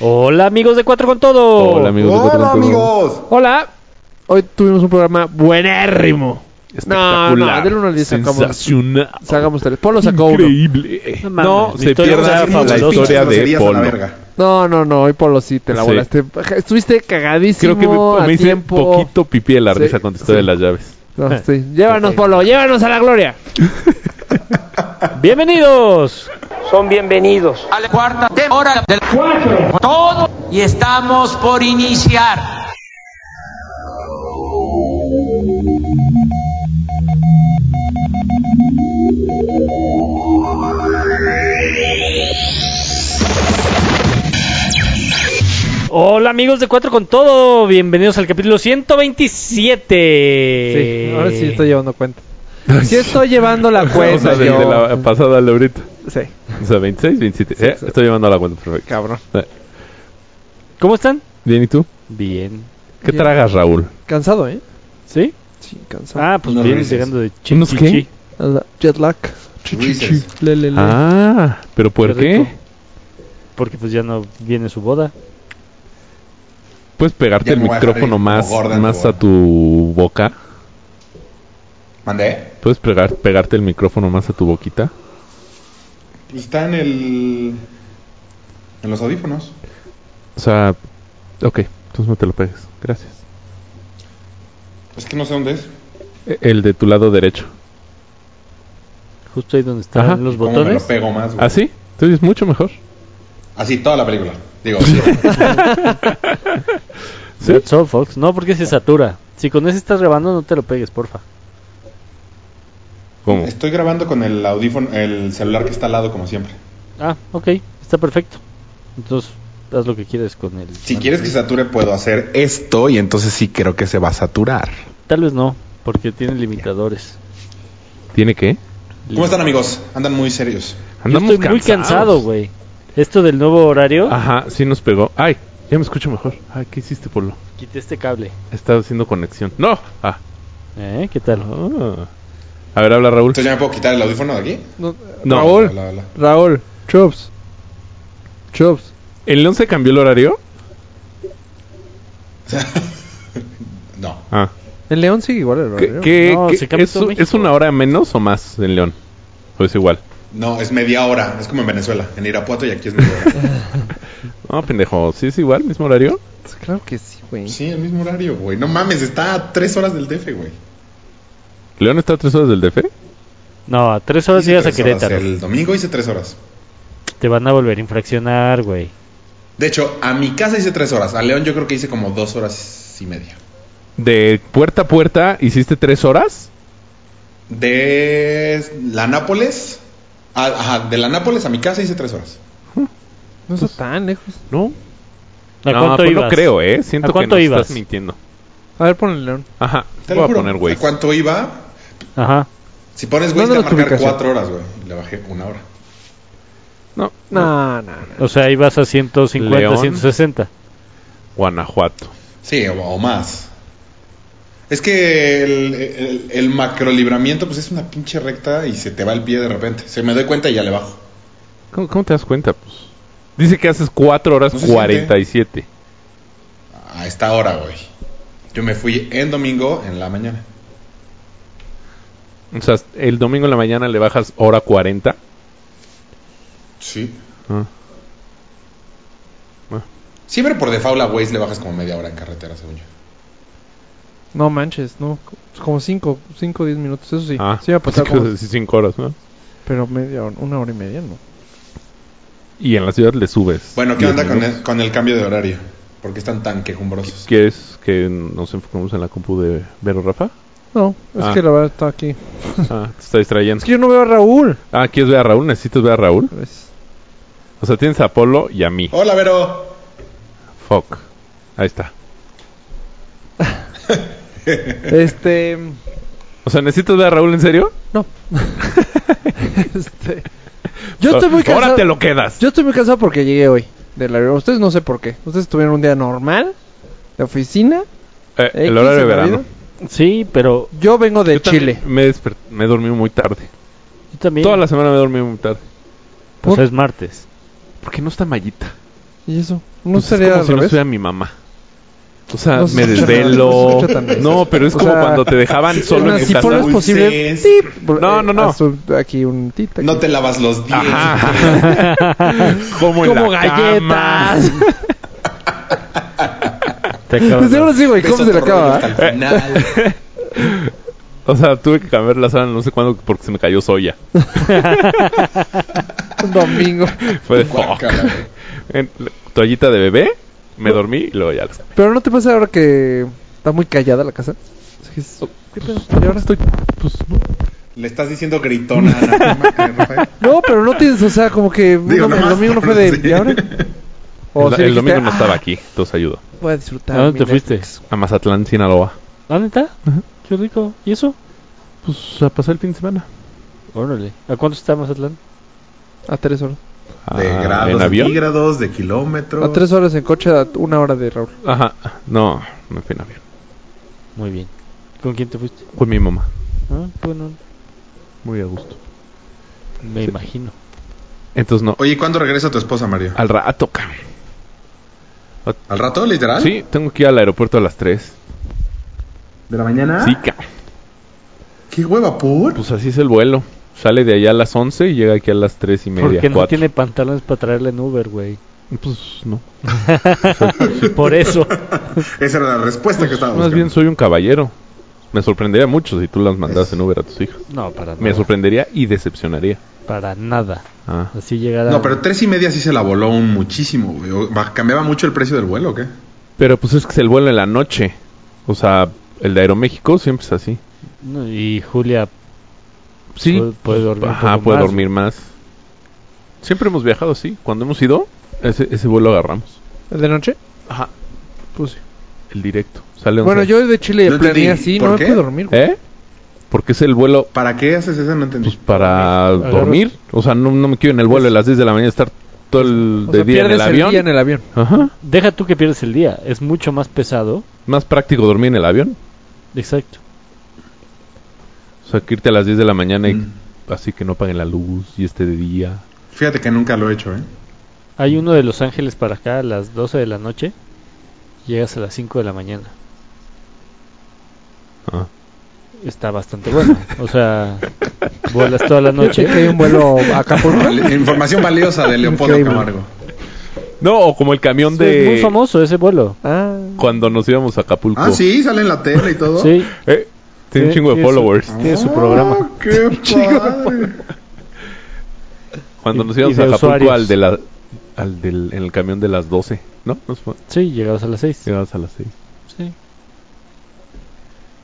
Hola amigos de Cuatro con Todo. Hola amigos de Cuatro Hola con Todo. amigos. Hola. Hoy tuvimos un programa buenérrimo. No, no, Espectacular. del uno al diez sacamos- Sensacional. Sacamos tres. Polo sacó uno. Increíble. No No, mi se historia pierda la historia de Polo. verga. No, no, no. Hoy Polo sí te la Sí. volaste. Estuviste cagadísimo. Creo que me, a me hice tiempo. poquito pipí de la Sí, risa con tu historia sí. de las llaves. No, sí. Llévanos, Polo. Llévanos a la gloria. Bienvenidos. Son bienvenidos a la cuarta hora del cuatro. Todo y estamos por iniciar. Hola amigos de Cuatro con Todo. Bienvenidos al capítulo 127. Sí, ahora sí estoy llevando cuenta. Sí estoy llevando la o sea, cuenta desde yo. la pasada a la ahorita. Sí, O sea, 26, 27. Eh, sí. Estoy llevando la cuenta, perfecto. cabrón. Eh, ¿Cómo están? Bien, ¿y tú? Bien. ¿Qué Bien. tragas, Raúl? Cansado, ¿eh? ¿Sí? Sí, cansado. Ah, pues Unos vienes llegando de ¿Unos qué? Jet lag. Le, le, le. Ah, ¿pero por Qué rico. Porque pues ya no viene su boda. ¿Puedes pegarte Ya el micrófono más, en más a tu boca? ¿Mandé? ¿Puedes pegar, pegarte el micrófono más a tu boquita? Pues está en el... En los audífonos. O sea, ok, entonces no te lo pegues. Gracias. Es que no sé dónde es. E- El de tu lado derecho. Justo ahí donde están Ajá. los ¿Cómo me lo botones. pego más, güey? ¿Ah, sí? Entonces es mucho mejor. Así, toda la película. Digo, ¿Sí? That's all, folks. No, porque se satura. Si con ese estás grabando, no te lo pegues, porfa. ¿Cómo? estoy grabando con el audífono, el celular que está al lado como siempre. Ah, ok. Está perfecto. Entonces, haz lo que quieres con el... Si quieres que sature, puedo hacer esto y entonces sí creo que se va a saturar. Tal vez no, porque tiene limitadores. ¿Tiene qué? ¿Cómo están, amigos? Andan muy serios. Yo estoy muy cansado, güey. Esto del nuevo horario, Ajá, sí nos pegó. Ay, ya me escucho mejor. Ay, ¿qué hiciste, Polo? quité este cable. Está haciendo conexión. ¡No! Ah. ¿Eh? ¿Qué tal? Ah. A ver, habla Raúl. Entonces ya me puedo quitar el audífono de aquí. No, No. Raúl. Raúl. Chups. Chups. ¿El León se cambió el horario? No. Ah. El León sigue igual el ¿Qué, horario. qué- No, qué- se es. ¿Es una hora menos o más en León? ¿O es igual? No, es media hora. Es como en Venezuela. En Irapuato y aquí es media hora. No, pendejo. ¿Sí es igual? ¿Mismo horario? Claro que sí, güey. sí, el mismo horario, güey. No mames, está a tres horas del DF, güey. ¿León está a tres horas del DF? No, a tres horas llegas a horas. Querétaro. El domingo hice tres horas. Te van a volver a infraccionar, güey. De hecho, a mi casa hice tres horas. A León yo creo que hice como dos horas y media. ¿De puerta a puerta hiciste tres horas? De la Nápoles. a- ajá, de la Nápoles a mi casa hice tres horas. No está tan lejos. No. ¿A no, cuánto pues ibas? no creo, ¿eh? Siento ¿A cuánto que nos ibas? estás mintiendo. A ver, pon el León. Ajá. Te Voy lo a juro. poner güey. ¿A cuánto iba? Ajá. Si pones güey, te va a marcar cuatro horas, güey. Y Le bajé una hora. No. No, no, no. O sea, ibas a 150, León. 160. Guanajuato. Sí, o, o más. Es que el, el, el macrolibramiento, pues es una pinche recta y se te va el pie de repente. Se me doy cuenta y ya le bajo. ¿Cómo, cómo te das cuenta? Pues dice que haces cuatro horas No se 47. A esta hora, güey. Yo me fui en domingo en la mañana. O sea, el domingo en la mañana le bajas hora 40. Sí. Ah. Siempre por default a Waze le bajas como media hora en carretera, según yo. No manches, no. Como 5, 5 o 10 minutos, eso sí. Ah, sí, va a pasar pensé que como- ibas a decir cinco horas, ¿no? Pero media hora, una hora y media, ¿no? Y en la ciudad le subes. Bueno, ¿qué 10 onda con el, con el cambio de horario? ¿Por qué están tan quejumbrosos? ¿Quieres que nos enfocemos en la compu de Vero Rafa? No, es Ah. que la verdad está aquí. Ah, te está distrayendo. Es que yo no veo a Raúl. Ah, ¿quieres ver a Raúl? ¿Necesitas ver a Raúl? Pues, O sea, tienes a Apolo y a mí. Hola, Vero. Fuck. Ahí está. este. O sea, ¿necesitas ver a Raúl en serio? No. este. Yo estoy muy cansado. Ahora te lo quedas. Yo estoy muy cansado porque llegué hoy del aeropuerto. Ustedes no sé por qué. Ustedes tuvieron un día normal de oficina. Eh, el horario de la verano. vida. Sí, pero Yo vengo de Yo Chile. Me, desper- me dormí muy tarde. yo también. Toda la semana me dormí muy tarde. Pues ¿Por? es martes. Porque no está mallita. ¿Y eso? ¿No Pues es sería como al si no estuviera mi mamá. O sea, No se me desvelo. no No, pero es O como sea, cuando te dejaban solo en si casa. pones posible... tip, No, no, no. un- aquí un tit. aquí. No te lavas los dientes. Ajá. como en Como la galletas. cama. Te acabas Pues seguro sí, güey. ¿Cómo se le acaba? final. O sea, tuve que cambiar la sábana no sé cuándo porque se me cayó soya. Un domingo. Fue de fuck. En la toallita de bebé, me dormí y luego ya las Pero ¿no te pasa ahora que está muy callada la casa? Que es- ¿Qué pedo? ¿Y ahora estoy...? Pues no. Le estás diciendo gritona a Ana, eh, Rafael. No, pero no tienes, o sea, como que Digo, uno- el nomás domingo no fue de... decir. ¿Y ahora? O el sí el dijiste, domingo no "Ah, estaba aquí, entonces ayudo. Voy a disfrutar ¿A dónde te fuiste? Netflix". A Mazatlán, Sinaloa. ¿Ah, neta? Qué rico. ¿Y eso? Pues a pasar el fin de semana. Órale. ¿A cuánto está Mazatlán? A tres horas. De Ah, grados, ¿En de avión? centígrados, de kilómetros. A tres horas en coche, a una hora de Raúl. Ajá. No, me fui en avión. Muy bien. ¿Con quién te fuiste? Fue mi mamá. Ah, bueno, Muy a gusto. me imagino. Entonces no. Oye, ¿y cuándo regresa tu esposa, Mario? Al rato, cabrón. ¿Al rato, literal? Sí, tengo que ir al aeropuerto a las 3. ¿De la mañana? Sí, cabrón. ¿Qué hueva, por? Pues así es el vuelo. Sale de allá a las 11 y llega aquí a las 3 y media. Porque no tiene pantalones para traerle en Uber, güey. Pues no. Por eso. Esa era la respuesta que estaba Más buscando. bien soy un caballero. Me sorprendería mucho si tú las mandas en Uber a tus hijos. No, para nada. Me sorprendería y decepcionaría. Para nada. Ah. Así llegará. No, pero tres y media sí se la voló un muchísimo, güey. ¿Cambiaba mucho el precio del vuelo o qué? Pero pues es que es el vuelo en la noche. O sea, el de Aeroméxico siempre es así. No, y Julia Sí. puede, puede dormir. un Ajá, puede más, dormir más. Siempre hemos viajado así. Cuando hemos ido, ese, ese vuelo agarramos. ¿El de noche? Ajá. Pues sí. El directo. Sale Bueno, 11. yo de Chile No planeé así, ¿Por no me puedo dormir. güey. ¿Eh? Porque es el vuelo ¿Para qué haces eso? No entendí. pues para Agarro- dormir. O sea, no, no me quiero en el vuelo a las 10 de la mañana estar todo el O de sea, día en el avión. día en el avión. Ajá. Deja tú que pierdes el día. Es mucho más pesado. Más práctico dormir en el avión. Exacto. O sea, que irte a las 10 de la mañana y Mm. así que no apaguen la luz y esté de día. Fíjate que nunca lo he hecho, ¿eh? Hay uno de Los Ángeles para acá a las 12 de la noche. Llegas a las 5 de la mañana. Ah. Está bastante bueno. O sea, vuelas toda la Noche hay un vuelo a Acapulco. Vale, Información valiosa de Leopoldo Increíble. Camargo. No, o como el camión Sí, de es muy famoso ese vuelo. Ah, cuando nos íbamos a Acapulco. Ah, sí, sale en la tele y todo. Sí. Eh, tiene un chingo de tiene su- followers. Tiene su programa. Ah, ¡Qué padre! Cuando nos íbamos a Acapulco usuarios. al de la al del en el camión de las 12, ¿no? Sí, llegabas a las 6. llegabas a las 6. Sí.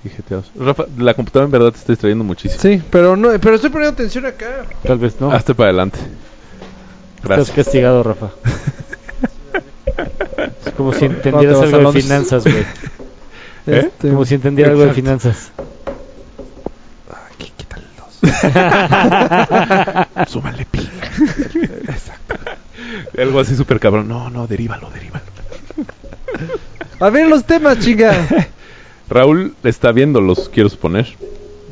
Y jeteados. Rafa, la computadora en verdad te está distrayendo muchísimo. sí, pero no, pero estoy poniendo atención acá. Tal vez no. Hazte para adelante. Estás Gracias. castigado, Rafa. es como si entendieras algo de finanzas, güey. ¿Eh? Este, Como si entendiera algo de finanzas. aquí, quítale dos. Súmale pi. Exacto. Algo así súper cabrón. No, no, derívalo, derívalo. A ver los temas, chinga. Raúl está viéndolos, quiero suponer.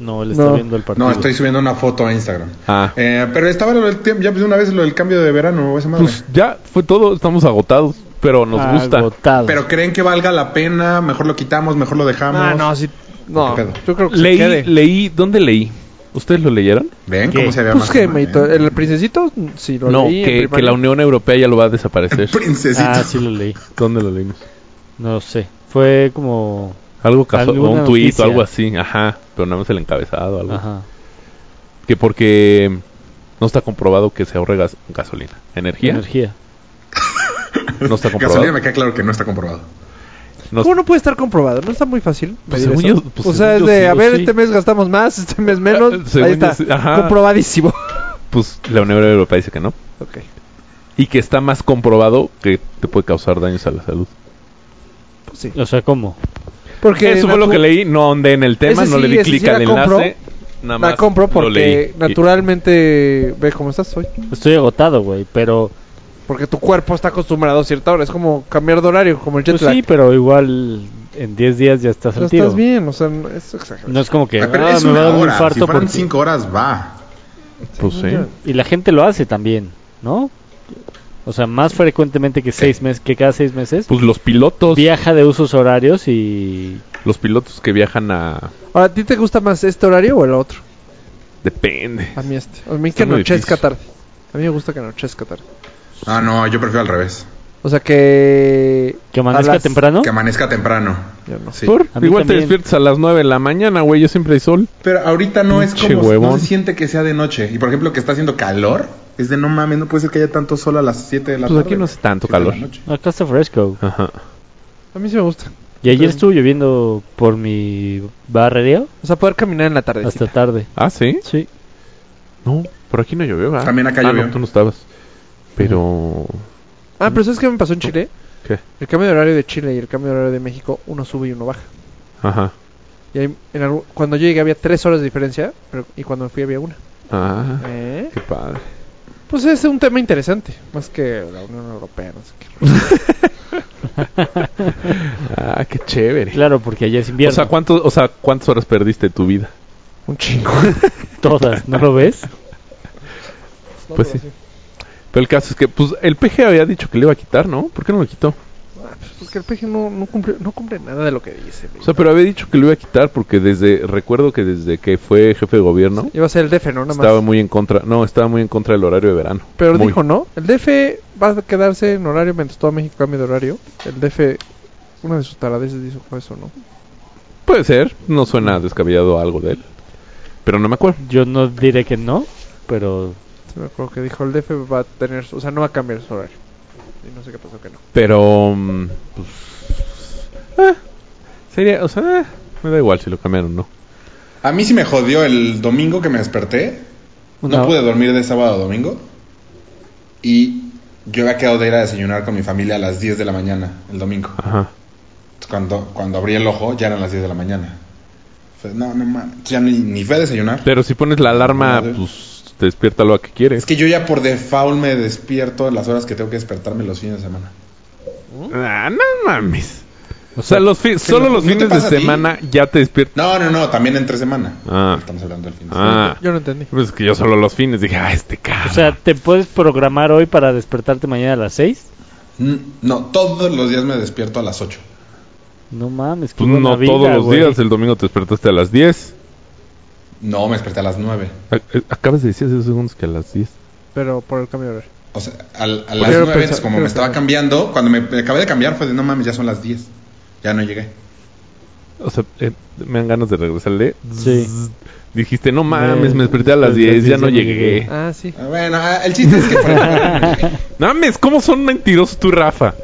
No, él está No. viendo el partido. No, estoy subiendo una foto a Instagram. Ah. Eh, pero estaba lo del tiempo, ya pues una vez lo del cambio de verano, esa madre. Pues ya fue todo, estamos agotados, pero nos gusta. Agotado. Pero creen que valga la pena, mejor lo quitamos, mejor lo dejamos. Ah, no, sí. No, yo creo que se Leí, quede. leí, ¿dónde leí? ¿Ustedes lo leyeron? ¿Ven ¿Qué? cómo se había Pues más que, Meito, eh? el princesito, sí, lo no, leí en que, la Unión Europea ya lo va a desaparecer. Princesito. Ah, sí lo leí. ¿Dónde lo leímos? No sé. Fue como... Algo casual, un tuit o algo así, ajá, pero nada más el encabezado, algo. Ajá. Que porque no está comprobado que se ahorre gas- gasolina. ¿Energía? Energía. No está comprobado. Gasolina me queda claro que no está comprobado. No- ¿Cómo no puede estar comprobado? ¿No está muy fácil? Pues según yo- pues o sea, según es yo de, sí, a o ver, sí. este mes gastamos más, este mes menos. Según Ahí está, sí, ajá. comprobadísimo. Pues la Unión Europea dice que no. ok. Y que está más comprobado que te puede causar daños a la salud. Pues sí. O sea, ¿cómo? Porque Eso fue lo que leí, no ahondé en el tema, Ese no le di ese clic sí la al compro. enlace. Nada más La compro lo leí. porque naturalmente... Ve cómo estás hoy. Estoy agotado, güey. Pero... Porque tu cuerpo está acostumbrado a cierta hora. Es como cambiar de horario, como el jet Pues lag. sí, pero igual en 10 días ya estás Pero al tiro. estás bien, o sea, no- es exagerado. No es como que Ah, pero es me va a una dar un hora. Si infarto fueran porque... cinco horas, va. Pues sí. Y la gente lo hace también, ¿no? O sea, más frecuentemente que seis meses, que cada seis meses. Pues los pilotos. Viaja de usos horarios y Los pilotos que viajan a. Ahora, ¿a ti te gusta más este horario o el otro? Depende. A mí este. A mí que Está anochezca difícil. tarde. A mí me gusta que anochezca tarde. Ah, no, yo prefiero al revés. O sea que... que amanezca las- temprano. Que amanezca temprano. Igual te despiertas a las 9 de la mañana, güey. Yo siempre hay sol. Pero ahorita no es como... huevón. No se siente que sea de noche. Y por ejemplo, que está haciendo calor. Es de no mames, no puede ser que haya tanto sol a las 7 de la Pues tarde. aquí no hace tanto calor. noche. Acá está fresco. Ajá. A mí sí me gusta. Y ayer estuvo lloviendo por mi barrio O sea, poder caminar en la tarde. hasta tarde. Ah, sí. Sí. No, por aquí no llovió, ¿verdad? También acá ah, llovió. no, tú no estabas. Pero. Ah, pero ¿sabes qué me pasó en Chile? ¿Qué? El cambio de horario de Chile y el cambio de horario de México, uno sube y uno baja. Ajá. Y ahí, en algún- cuando yo llegué había tres horas de diferencia, pero, y cuando me fui había una. Ah, ¿Eh? qué padre. Pues es un tema interesante, más que la Unión Europea, no sé qué. Ah, qué chévere. Claro, porque ayer es O invierno. sea, ¿cuántos, o sea, ¿cuántas horas perdiste de tu vida? Un chingo. Todas, ¿no lo ves? Pues sí. Pero el caso es que, pues, el PG había dicho que le iba a quitar, ¿no? ¿Por qué no lo quitó? Ah, pues porque el PG no, no, cumple, no cumple nada de lo que dice. O sea, pero había dicho que lo iba a quitar porque desde, recuerdo que desde que fue jefe de gobierno, Iba a ser el DF, ¿no? Nada más. estaba muy en contra, no, estaba muy en contra del horario de verano. Pero Muy. dijo, ¿no? El DF va a quedarse en horario mientras todo México cambie de horario. El DF, una de sus taradeces dijo eso, ¿no? Puede ser, no suena descabellado algo de él. Pero no me acuerdo. Yo no diré que no, pero Me acuerdo que dijo, el DF va a tener, o sea, no va a cambiar su horario. Y no sé qué pasó que no. Pero, mm, pues, eh, sería, o sea, eh, me da igual si lo cambiaron o no. A mí sí me jodió el domingo que me desperté. No pude dormir de sábado a domingo. Y yo había quedado de ir a desayunar con mi familia a las 10 de la mañana, el domingo. Ajá. Cuando, cuando abrí el ojo, ya eran las 10 de la mañana. Fue, no, no mames. Ya ni, ni fue a desayunar. Pero si pones la alarma, pues, te despierta lo que quieres. Es que yo ya por default me despierto en las horas que tengo que despertarme los fines de semana. Ah, no mames. O sea, los fi- solo no- los no fines de a semana ya te despiertas. No, no, no, también entre semana. Ah. Estamos hablando del fin de semana. Ah, Yo no entendí. pues es que yo solo los fines dije, ah, este cara. O sea, ¿te puedes programar hoy para despertarte mañana a las 6? Mm, No, todos los días me despierto a las 8. No mames, qué Pues no vida, todos los güey. días. El domingo te despertaste a las 10. No, me desperté a las 9. A- eh, Acabas de decir hace dos segundos que a las 10. Pero por el cambio de horario. O sea, al- a, Quiero las 9, pensar- como me estaba cambiando, cuando me, me acabé de cambiar fue de no mames, ya son las 10. Ya no llegué. O sea, eh, me dan ganas de regresarle. Sí. Zzz. Dijiste, no mames, Me- me desperté a las 10, ya no llegué. Ah, sí. Ah, Bueno, ah, el chiste es que... No mames, ¿cómo son mentirosos tú, Rafa?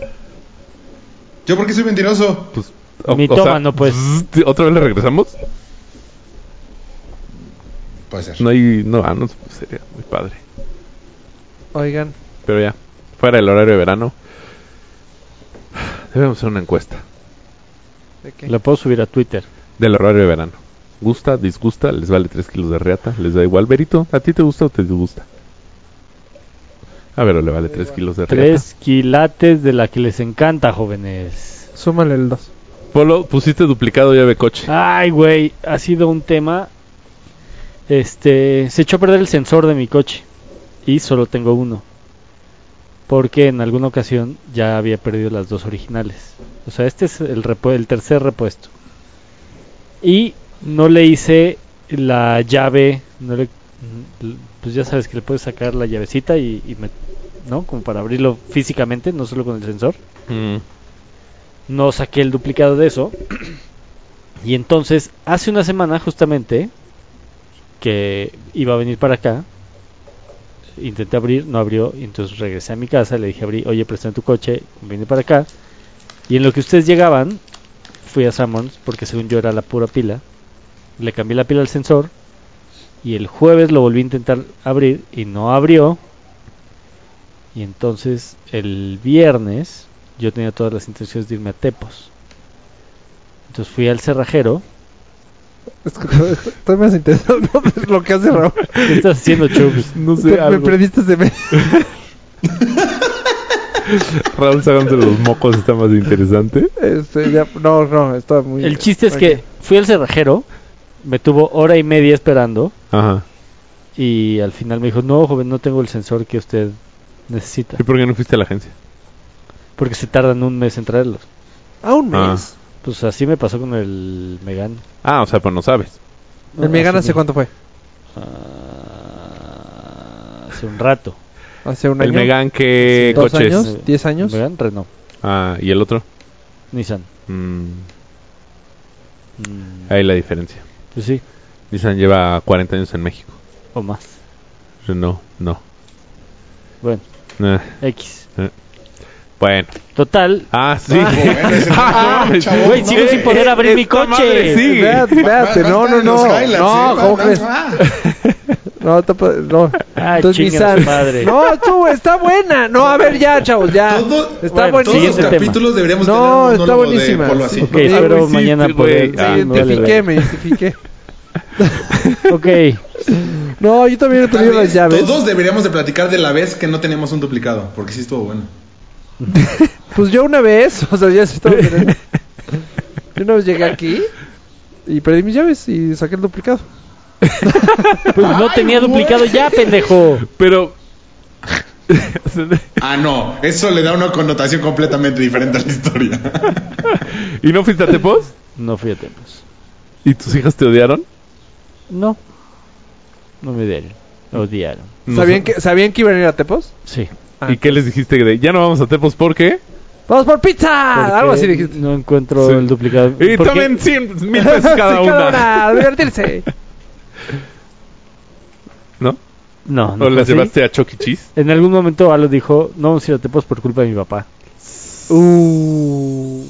¿Yo por qué soy mentiroso? Pues, o- Mitómano, pues. zzz, ¿Otra vez le regresamos? Puede ser. No hay, no, ah, no, sería muy padre. Oigan, Pero ya, fuera del horario de verano, debemos hacer una encuesta ¿de qué? La puedo subir a Twitter. del horario de verano. ¿Gusta, disgusta? ¿Les vale 3 kilos de reata? ¿Les da igual? Berito, ¿a ti te gusta o te disgusta? A ver, le vale 3 kilos de reata. Tres quilates de la que les encanta, jóvenes. Súmale el 2. Polo, pusiste duplicado llave coche. Ay, güey, ha sido un tema. Este, se echó a perder el sensor de mi coche y solo tengo uno. Porque en alguna ocasión ya había perdido las dos originales. O sea, este es el, repu- el tercer repuesto. Y no le hice la llave, no le, pues ya sabes que le puedes sacar la llavecita y, y me- ¿no? Como para abrirlo físicamente, no solo con el sensor Mm. no saqué el duplicado de eso. Y entonces, hace una semana justamente, que iba a venir para acá, intenté abrir, no abrió, entonces regresé a mi casa, le dije abrí, oye, préstame tu coche, vine para acá. Y en lo que ustedes llegaban, fui a Sammons, porque según yo era la pura pila, le cambié la pila al sensor, y el jueves lo volví a intentar abrir, y no abrió. Y entonces, el viernes, yo tenía todas las intenciones de irme a Tepos. Entonces fui al cerrajero. Estoy más interesado en lo que hace Raúl. ¿Qué estás haciendo, Chubs? No sé, Me, perdiste de me. Raúl sacándose los mocos está más interesante. Este, ya, no, no, estaba muy. El chiste es que fui al cerrajero, me tuvo hora y media esperando Ajá. y al final me dijo, no, joven, no tengo el sensor que usted necesita. ¿Y por qué no fuiste a la agencia? Porque se tardan un mes en traerlos. A un Ah. Pues así me pasó con el Megan. Ah, o sea, pues no sabes. No, ¿El Megan hace cuánto fue? Ah, hace un rato. ¿Hace un El año? Megan, ¿qué ¿Dos coche años? es? ¿Diez años? Megan, Renault. Ah, ¿y el otro? Nissan. Mm, Mm, ahí la diferencia. pues sí, Nissan lleva 40 años en México. o más. No, no. Bueno, Eh, X. bueno. Total. Ah, sí. ese Ah, no, chavo, Güey, sigo sin poder abrir mi coche. sí. Espérate, no, no, no. No. ¿cómo crees? No, te puedo- no. Ay, Entonces, Nissan. madre. No, tú, está buena. No, a ver, ya, chavos, ya. Todo- está bueno, Todos buenísima. los capítulos deberíamos No, está buenísima. Ok, Ah, hiciste, mañana. Ah, Me identifiqué, me identifiqué. Ok, No, yo también he tenido las llaves. Todos deberíamos de platicar de la vez que no teníamos un duplicado, porque sí estuvo bueno. Pues yo una vez, o sea, ya se estaba teniendo. Yo una vez llegué aquí y perdí mis llaves y saqué el duplicado. pues no tenía duplicado ya, pendejo. Pero. Ah, no, eso le da una connotación completamente diferente a la historia. ¿Y no fuiste a Tepos? No fui a tiempos. ¿Y tus hijas te odiaron? No. No me dieron. Odiaron. No ¿Sabían, que, ¿Sabían que iban a ir a Tepos? Sí. ¿Y qué les dijiste? De, ya no vamos a Tepos porque. ¡Vamos por pizza! Porque Algo así dijiste. No encuentro Sí. el duplicado. Y Porque- tomen 100 mil pesos cada Sí, una. a divertirse. ¿No? No, no ¿O las llevaste a Chuck E. Cheese? En algún momento Alo dijo, no vamos a ir a Tepos por culpa de mi papá. Uh.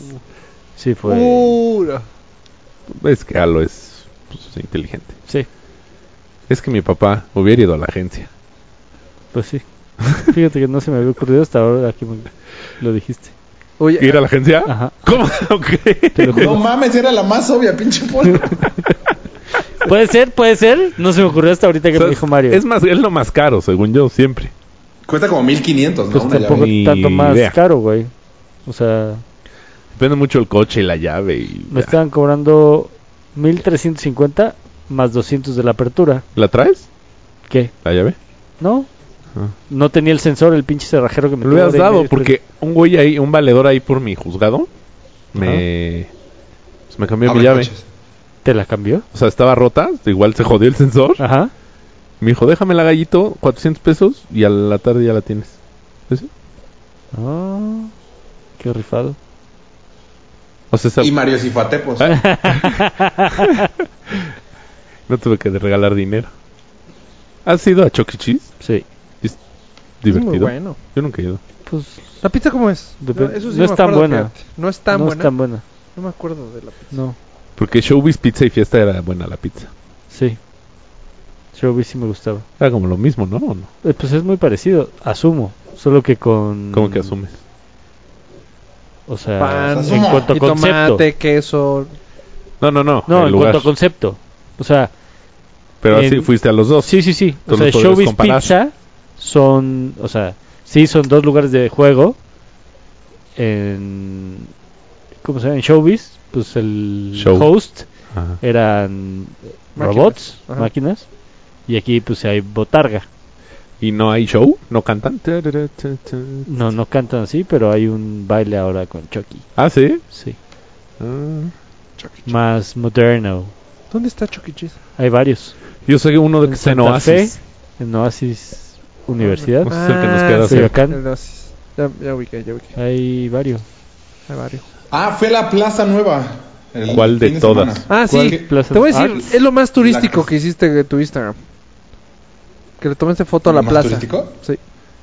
Sí, fue... Uh. Es que Alo es pues, inteligente. Sí, Es que mi papá hubiera ido a la agencia. pues sí. Fíjate que no se me había ocurrido hasta ahora que me lo dijiste. Oye, ¿Ir a la agencia? Ajá. ¿Cómo? Ok. Te lo No mames, era la más obvia, pinche Polo. Puede ser, puede ser. No se me ocurrió hasta ahorita que O sea, me dijo Mario. Es más, es lo más caro, según yo, siempre. Cuesta como 1500, ¿no? pues Una tampoco llave. Tanto más idea. caro, güey. O sea, Depende mucho el coche y la llave. Y me ya. estaban cobrando 1350 más 200 de la apertura. ¿La traes? ¿Qué? ¿La llave? ¿No? Ah. No tenía el sensor, el pinche cerrajero que me lo hubieras dado porque un güey ahí, un valedor ahí por mi juzgado, me, pues me cambió mi Abre llave. coches. ¿Te la cambió? O sea, estaba rota, igual se jodió el sensor. Ajá. Me dijo, déjame la gallito, 400 pesos y a la tarde ya la tienes. ¿Sí? Ah, qué rifado. O sea, esa- Y Mario sí fue a Tepos. Ah. no tuve que regalar dinero. ¿Has ido a Chuck E. Cheese? Sí. Es es muy divertido. bueno. Yo nunca he ido. Pues ¿La pizza cómo es? Dep- eso no me es tan buena. No es tan no buena. es tan buena. No me acuerdo de la pizza. No. Porque Showbiz Pizza y Fiesta era buena la pizza. Sí. Showbiz sí me gustaba. Era como lo mismo, ¿no? ¿O no? Eh, pues es muy parecido, asumo. Solo que con... ¿Cómo que asumes? O sea, Pan, en asumo. cuanto a y concepto. tomate, queso. No, no, no. No, en lugar. cuanto a concepto. O sea, Pero en- así fuiste a los dos. sí, sí, sí. Tú O sea, Showbiz comparar. Pizza son... O sea, sí son dos lugares de juego. En... ¿Cómo se llama? En Showbiz, pues el Show. host Ajá. eran Máquinas. robots, Ajá. máquinas. Y aquí pues hay botarga. ¿Y no hay show? ¿No cantan? No, no cantan así, pero hay un baile ahora con Chucky. Ah, ¿sí? Sí. Ah. Más moderno. ¿Dónde está Chucky Cheese? Hay varios. Yo sé uno de que está en Oasis. Fe, en Oasis Universidad. Ese es el que nos queda sí. cerca. Oasis. Ya, ya ubiqué, ya ubiqué. Hay varios. Hay varios. Ah, fue la Plaza Nueva. el ¿Cuál de todas? semana. Ah, ¿Cuál sí. plaza? Te voy a decir, Arts? es lo más turístico La- que hiciste de tu Instagram. Que le tomaste foto a ¿Lo la más plaza. turístico? Sí.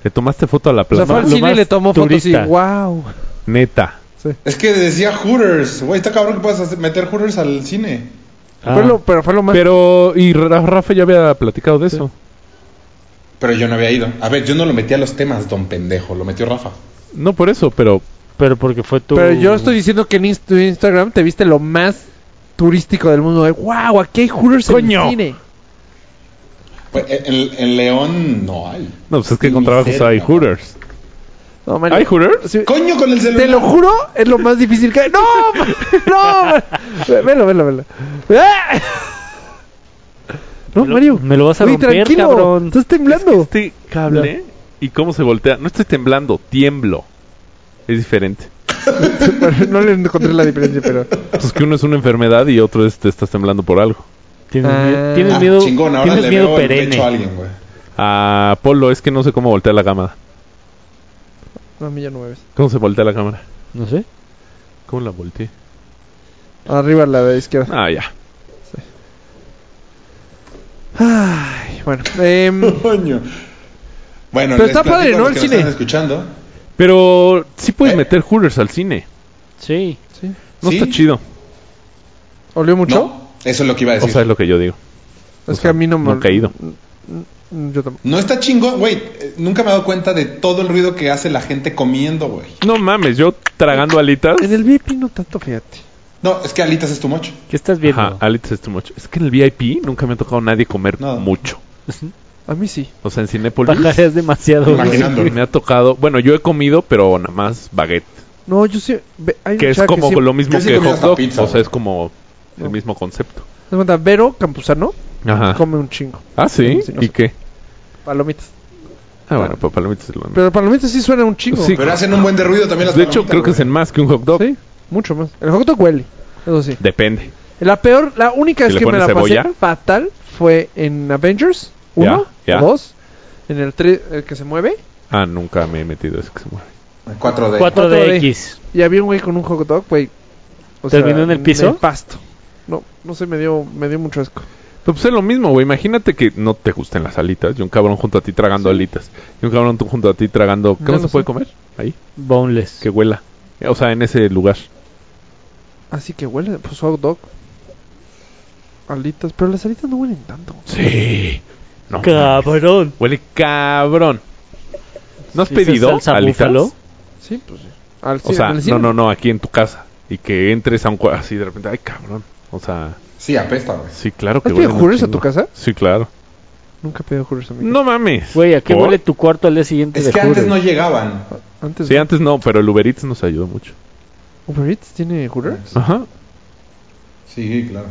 Le tomaste foto a la O sea, plaza. fue al Lo cine y más le tomó fotos y wow. Neta. Es que decía Hooters. Güey, está cabrón que puedas meter Hooters al cine. Ah, Fue lo- pero fue lo más... Pero, y Ra- Rafa ya había platicado de eso. Pero yo no había ido. A ver, yo no lo metí a los temas, don pendejo. Lo metió Rafa. No por eso, pero pero porque fue tu... Pero yo estoy diciendo que en inst- tu Instagram te viste lo más turístico del mundo. Wow, aquí hay Hooters Coño. en el cine. Pues, en, en León no hay. no, pues es que Ni con trabajos cerca. hay Hooters. No. ¿Hay Hooters? Sí, Coño con el celular. Te lo juro, es lo más difícil que hay. ¡No! ¡No! Ve- Velo, velo, velo. ¡Ah! No, Me lo- Mario. me lo vas a Güey, romper, tranquilo. cabrón. Estás temblando. Este cable ¿Y cómo se voltea? No estoy temblando, tiemblo. Es diferente. No le encontré la diferencia, pero... Pues que uno es una enfermedad y otro es te estás temblando por algo. Tienes, Ah. tienes Ah, miedo, chingón, ahora tienes le miedo veo el pecho a perenne. alguien, güey. A Polo es que no sé cómo voltea la cámara. No, a mí ya no me ves. ¿Cómo se voltea la cámara? No sé. ¿Cómo la volteé? Arriba a la de izquierda. Ah, ya. Ay, bueno. em, Coño. Bueno, Pero les está padre, ¿no? El cine. están escuchando. Pero sí puedes ¿Eh? meter Hooters al cine. Sí. sí. No ¿Sí? está chido. ¿Olió mucho? No, eso es lo que iba a O decir. sea, es lo que yo digo. Es o que a mí no me... nunca he ido. Mm, Yo tampoco. No está chingón, güey. eh, Nunca me he dado cuenta de todo el ruido que hace la gente comiendo, güey. No mames, yo tragando alitas. En el VIP no tanto, fíjate. No, es que alitas es tu mocho. ¿Qué estás viendo? Ajá, alitas es too much. Es que en el VIP nunca me ha tocado a nadie comer No. mucho. A mí sí. O sea, en Cinépolis Pajareas demasiado. Imaginando. me ha tocado. Bueno, yo he comido, pero nada más baguette. No, yo sí... Hay Que es como sí- lo mismo que sí que hot dog. pizza, o sea, es como el No. mismo concepto. Cuenta, Vero Campuzano Ajá. come un chingo. Ah, sí. No ¿Y sé. qué? Palomitas. Ah, bueno, pues palomitas es lo mismo. Pero palomitas sí suena un chingo. Sí. Pero hacen un buen de ruido también las De hecho, creo que es güey. en más que un hot dog. Sí, mucho más. El hot dog huele. Eso sí. Depende. La peor, la única ¿Si vez que me la pasé fatal fue en Avengers 1 Ya, ya. o 2. En el 3, el que se mueve. Ah, nunca me he metido ese que se mueve. 4D. 4DX. Y había un güey con un hot dog, güey. o ¿Terminó en el piso? pasto. No, no sé, me dio, me dio mucho asco. Pero pues es lo mismo, güey. Imagínate que no te gusten las alitas y un cabrón junto a ti tragando alitas. Y un cabrón tú junto a ti tragando... ¿Qué no se puede comer? Ahí. Boneless. Que huela. O sea, en ese lugar. Así que huele, pues hot dog. Alitas, pero las alitas no huelen tanto. Sí. No. Cabrón. Huele cabrón. ¿No has ¿Sí, esa pedido salsa alitas? búfalo? Sí, pues sí. Al O sea, no, no, no, aquí en tu casa. Y que entres a un cuarto así de repente. Ay, cabrón. O sea, Sí, apesta, güey. sí, claro que ¿Has pedido Hooters a tu casa? Sí, claro. Nunca he pedido Hooters a mi casa. No mames. Güey, ¿a qué ¿Por? huele tu cuarto al día siguiente Es de que antes no llegaban. Antes Sí, no. antes no, pero el Uber Eats nos ayudó mucho. ¿Uber Eats tiene Hooters? Ajá. Sí, claro.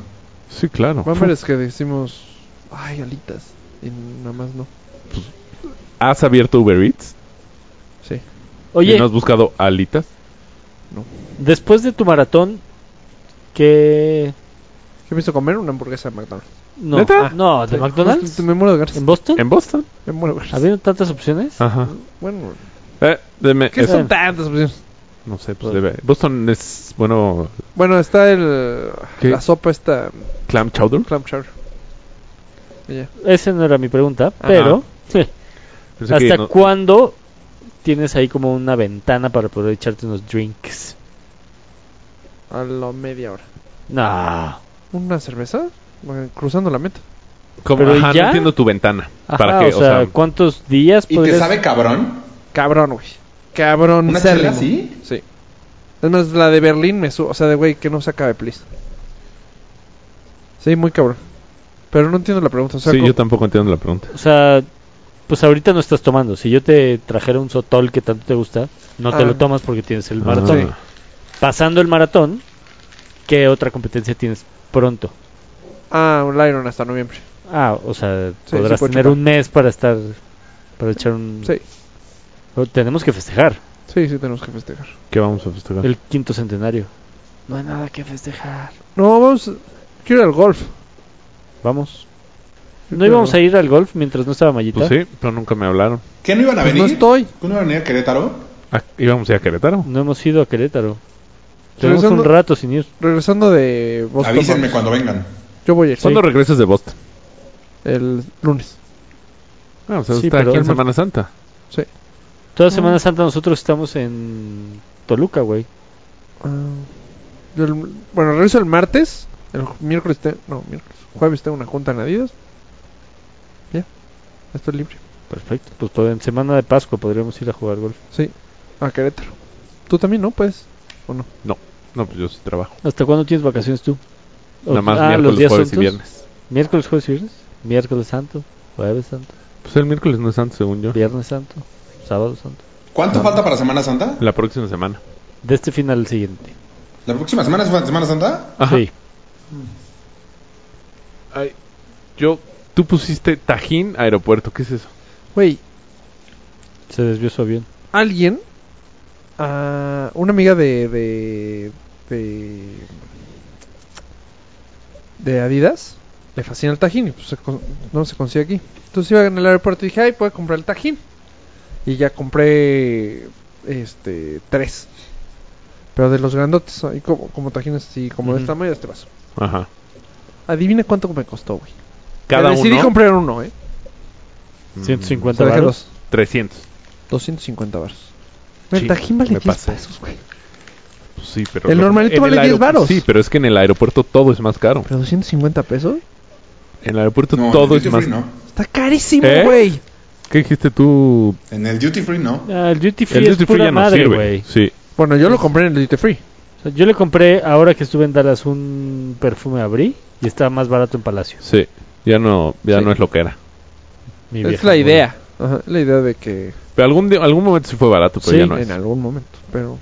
Sí, claro. Ver es que decimos, ay, alitas. Y nada más no. ¿Has abierto Uber Eats? Sí. ¿Y Oye, no has buscado alitas? después de tu maratón, ¿qué...? ¿Qué me hizo comer? Una hamburguesa de McDonald's. No, ¿Neta? no, ¿de Sí. McDonald's? Me muero de ganas. ¿En Boston? ¿En Boston? Me muero de ganas. ¿Habían tantas opciones? Ajá. Bueno, Eh, deme- ¿qué es- son tantas opciones? No sé, pues debe. Boston es, bueno, Bueno, está el... ¿Qué? La sopa esta... clam chowder. Clam chowder. Y ya. Esa no era mi pregunta, Ajá. pero... Que ¿Hasta no- cuándo tienes ahí como una ventana para poder echarte unos drinks? A la media hora. No. ¿Una cerveza? Cruzando la meta. como- pero ajá, ya- no entiendo tu ventana. Ajá, ¿Para qué? o sea, ¿cuántos días ¿Y te podrías- sabe cabrón? Cabrón, güey. Cabrón. ¿Una cérrimo. chela así? Sí. Es más, la de Berlín me su... O sea, de güey, que no se acabe, please. Sí, muy cabrón. Pero no entiendo la pregunta. O sea, sí, yo tampoco entiendo la pregunta. O sea, pues ahorita no estás tomando. Si yo te trajera un sotol que tanto te gusta, no te Ah. lo tomas porque tienes el Ah. maratón. Sí. Pasando el maratón, ¿qué otra competencia tienes pronto? Ah, un Iron hasta noviembre. Ah, o sea, Sí, podrás sí tener chupar. un mes para estar, para echar un... Sí. Pero tenemos que festejar Sí, sí, tenemos que festejar. ¿Qué vamos a festejar? el quinto centenario. No hay nada que festejar. No, vamos... Quiero ir al golf. Vamos. ¿No Pero- íbamos a ir al golf mientras no estaba Mayita? Pues sí, pero nunca me hablaron. ¿Qué no iban a Pues venir? no estoy. ¿Qué no iban a venir a Querétaro? Ah, íbamos a ir a Querétaro. No hemos ido a Querétaro. Tenemos Regresando- un rato sin ir. Regresando de Boston. Avísenme vamos. cuando vengan. Yo voy a ir. ¿Cuándo regresas de Boston? El lunes. Ah, o sea, Sí, está pero aquí en Semana Santa. Sí. Toda Semana Santa nosotros estamos en Toluca, güey. Ah, el- bueno, regreso el martes. El miércoles, te- no, miércoles. Jueves tengo una junta en Adidas. Ya. Estoy libre. Perfecto. Pues todo- en Semana de Pascua podríamos ir a jugar golf. Sí. A Querétaro. ¿Tú también no puedes? ¿O no? No, no, pues yo sí trabajo. ¿Hasta cuándo tienes vacaciones tú? O- Nada más ah, miércoles, los días jueves y santos. viernes. Miércoles, jueves y viernes. Miércoles santo, jueves santo, Pues el miércoles no es santo, según yo. viernes santo, sábado santo. ¿Cuánto falta para Semana Santa? La próxima semana. De este final al siguiente. ¿La próxima semana es Semana Santa? Ajá. Sí. Ay, yo, tú pusiste Tajín Aeropuerto. ¿Qué es eso? Güey. Se desvió su avión. alguien, ah, una amiga de, de, de, de Adidas, le fascina el tajín y pues se con- no se consigue aquí. Entonces iba en el aeropuerto y dije, ay, puedo comprar el tajín. Y ya compré, este, tres. Pero de los grandotes, ahí como, como tajines así, como de esta tamaño de este vaso. Ajá. Adivina cuánto me costó, güey. Cada Me decidí uno. comprar uno, eh. mm, 150 Se dejé varos. dos. 300. 250 baros. El Sí, tajín vale me 10 pasé. pesos, güey. Pues sí, pero. El lo- normalito en vale el 10 aeropu- varos. Sí, pero es que en el aeropuerto todo es más caro. ¿Pero 250 pesos? En el aeropuerto No, todo el es más. no. Está carísimo, ¿Eh? ¿Qué dijiste tú? En el duty free no. Ah, el duty free El es duty free pura ya no madre, sirve. güey. Sí. Bueno, yo lo compré en el Duty Free. O sea, yo le compré, ahora que estuve en Dallas, un perfume Abrí y estaba más barato en Palacio. Sí. Ya no, ya Sí. no es lo que era. Mi es la idea. Ajá, la idea de que Pero algún, algún momento sí fue barato, pero Sí, ya no es. en algún momento, pero...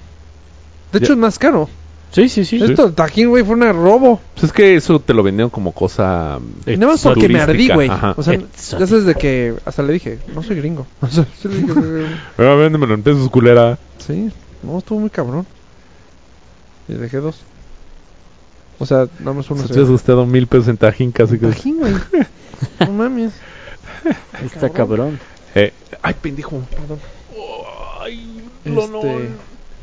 De Ya. hecho es más caro. Sí, sí, sí. Esto, el tajín, güey, fue un robo. Pues es que eso te lo vendieron como cosa. Y nada más porque me ardí, güey. O sea, Exótica. ya sabes de que... Hasta le dije, no soy gringo. O sea, sí le dije, Ah, véndemelo en pesos, culera. sí, no, estuvo muy cabrón. Y dejé dos. O sea, nada más uno se... te has gustado mil pesos en Tajín, casi que. Tajín, güey. No mames. Está cabrón. Eh, ay, pendejo. Perdón. Ay, Este...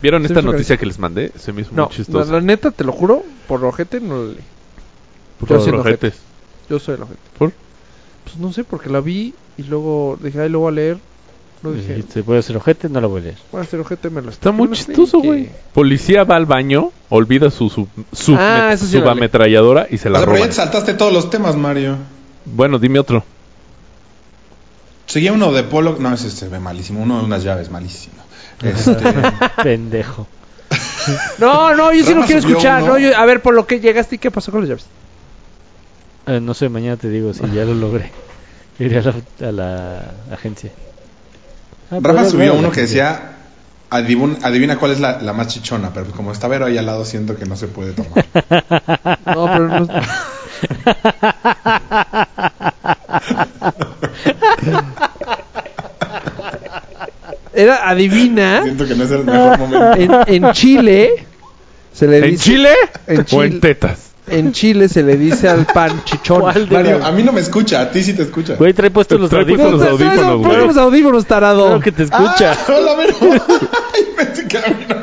¿Vieron esta noticia que les mandé? Se me hizo No, muy la, chistoso. la neta, te lo juro, por ojete no la leí. Por yo soy el ojete. Yo soy el ojete. ¿Por? Pues no sé, porque la vi y luego dije, ay, lo voy a leer. Luego dije, Dijiste, voy a hacer ojete, no lo voy a leer. voy a hacer ojete, me lo Está muy chistoso, güey. Policía va al baño, olvida su sub, sub- Ah, sí subametralladora y se O la sea, pero ya saltaste todos los temas, Mario. Bueno, dime otro. Seguía uno de Polo. No, ese se ve malísimo. Uno de unas llaves, malísimo. Este, Pendejo. No, no, yo sí lo quiero escuchar. uno. No, yo- a ver, por lo que llegaste y qué pasó con los llaves. Eh, no sé, mañana te digo si ya lo logré. Iré a la, a la agencia. Ah, Rafa subió uno que decía. Adivina, adivina cuál es la, la más chichona, pero como está Vero ahí al lado, siento que no se puede tomar. No, pero no. Era adivina. siento que no es el mejor momento. En, en Chile se le ¿En dice Chile? en ¿O Chile. en tetas? en Chile se le dice al pan chichón. ¿Cuál de Mario, a mí no me escucha, a ti sí te escucha. Güey, trae puestos los Trae puestos audífonos. los audífonos, güey. los audífonos, tarado. Claro que te escucha. Ah, hola, Vero. Ay, pensé que a mí no me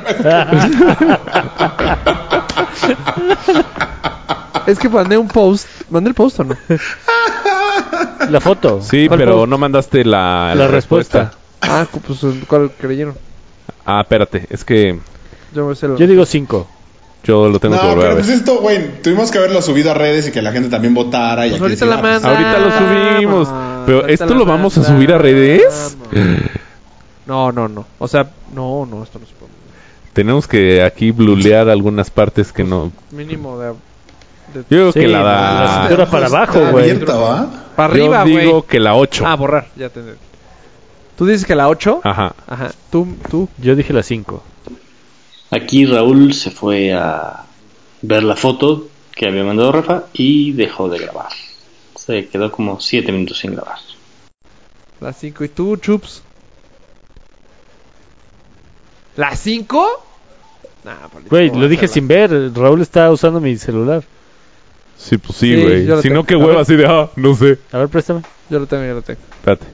Es que mandé un post. ¿Mandé el post o no? La foto. Sí, ¿Cuál pero post? no mandaste la, La respuesta. Ah, pues ¿cuál creyeron? Ah, espérate, es que Yo, me sé la- Yo digo 5. yo lo tengo No, que volver a pero ver. pues esto, güey, tuvimos que haberlo subido a redes y que la gente también votara. Y Pues aquí ahorita la ah, pues, manda. Ahorita lo subimos. Pero Ahorita ¿esto la lo vamos a mandamos. subir a redes? No, no, no. O sea, no, no, esto no se puede. Tenemos que aquí blulear algunas partes que no. Mínimo de. de- Yo digo Sí, que la la da. cintura para abajo, güey. abierta, ¿va? para Yo arriba, güey. digo que la 8. Ah, borrar, ya te entendí. ¿Tú dices que la 8? Ajá. Ajá. Tú, tú. Yo dije la 5. Aquí Raúl se fue a ver la foto que había mandado Rafa y dejó de grabar. Se quedó como 7 minutos sin grabar. La 5. ¿Y tú, Chups? ¿La 5? Nah, Pablito, Güey, ¿cómo lo dije sin ver. Raúl está usando mi celular. Sí, pues sí, Sí, güey. si tengo. no, que A hueva así de, ah, no sé. A ver, préstame. Yo lo tengo, yo lo tengo. Espérate,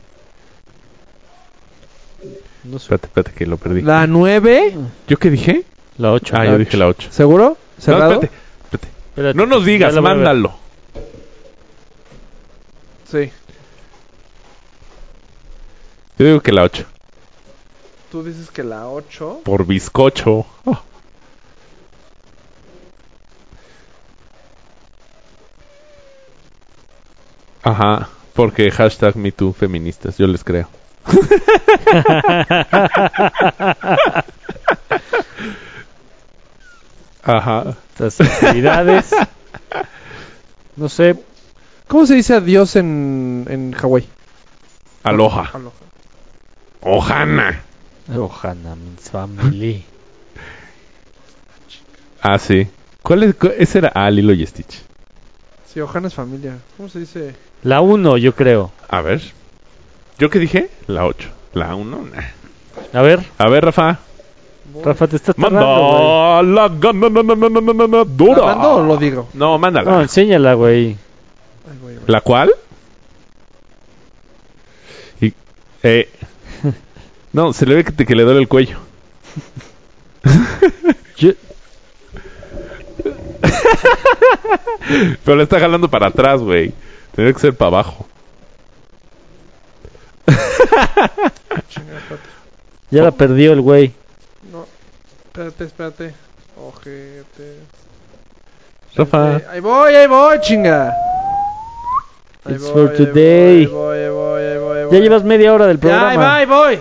No sé. espérate, espérate, que lo perdí. La 9. ¿Yo qué dije? La 8. Ah, yo dije la 8. ¿Seguro? No, ¿Cerrado? espérate, espérate. No nos digas, mándalo. sí. Yo digo que la 8. Tú dices que la 8. Por bizcocho. Oh. Ajá, porque hashtag MeToo feministas, yo les creo. Ajá. Estas actividades. No sé. ¿Cómo se dice adiós en, en Hawái? Aloha. Aloha. Ohana. Ohana, means family. Ah, sí. ¿Cuál es? cu- Ese era ah, Lilo y Stitch. Sí, Ohana es familia. ¿Cómo se dice? La 1, yo creo. A ver. ¿Yo qué dije? La 8. La 1. A ver, A ver, Rafa. Rafa, te estás tardando, Manda la ganadora. ¿La mando o lo digo? No, mándala. No, enséñala, güey. ¿La cual? Y, eh, no, se le ve que, te- que le duele el cuello. Yo- Pero le está jalando para atrás, güey. Tendría que ser para abajo. Ya la perdió el güey. No, espérate, espérate. Ojete. Rafa. Ahí voy, ahí voy, chinga. It's voy, for ahí today. voy, ahí voy, ahí voy, ahí Ya voy. llevas media hora del Ya, ahí programa. va, ahí voy.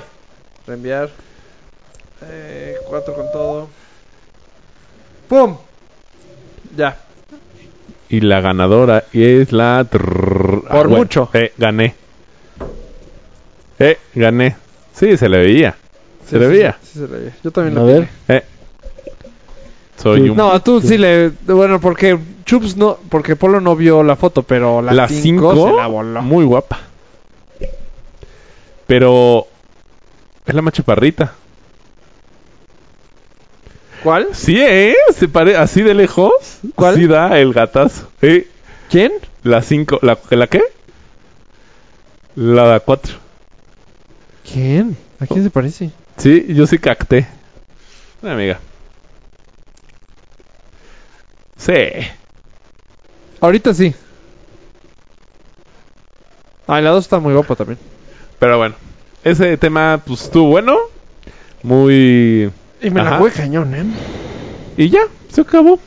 Reenviar. Eh, cuatro con todo. ¡Pum! Ya. Y la ganadora es la... Por bueno, mucho. Eh, gané. Eh, gané. Sí, se le veía. Se le sí, veía. Sí, sí se le veía. Yo también A lo ver. Eh. Soy Sí. un... No, tú sí le. Bueno, porque Chups no. Porque Polo no vio la foto, pero la la 5 5 se la voló. muy guapa. Pero es la más chaparrita. ¿Cuál? Sí, ¿eh? Se pare así de lejos. ¿Cuál? Sí da el gatazo. ¿Eh? ¿Quién? La 5, la, ¿la qué? La 4. ¿Quién? ¿A quién se parece? Sí, yo sí cacté. Una amiga. Sí. Ahorita sí. Ah, la 2 está muy guapa también. Pero bueno, ese tema pues estuvo bueno. Muy... Y me Ajá. la jugué cañón, ¿eh? Y ya, se acabó.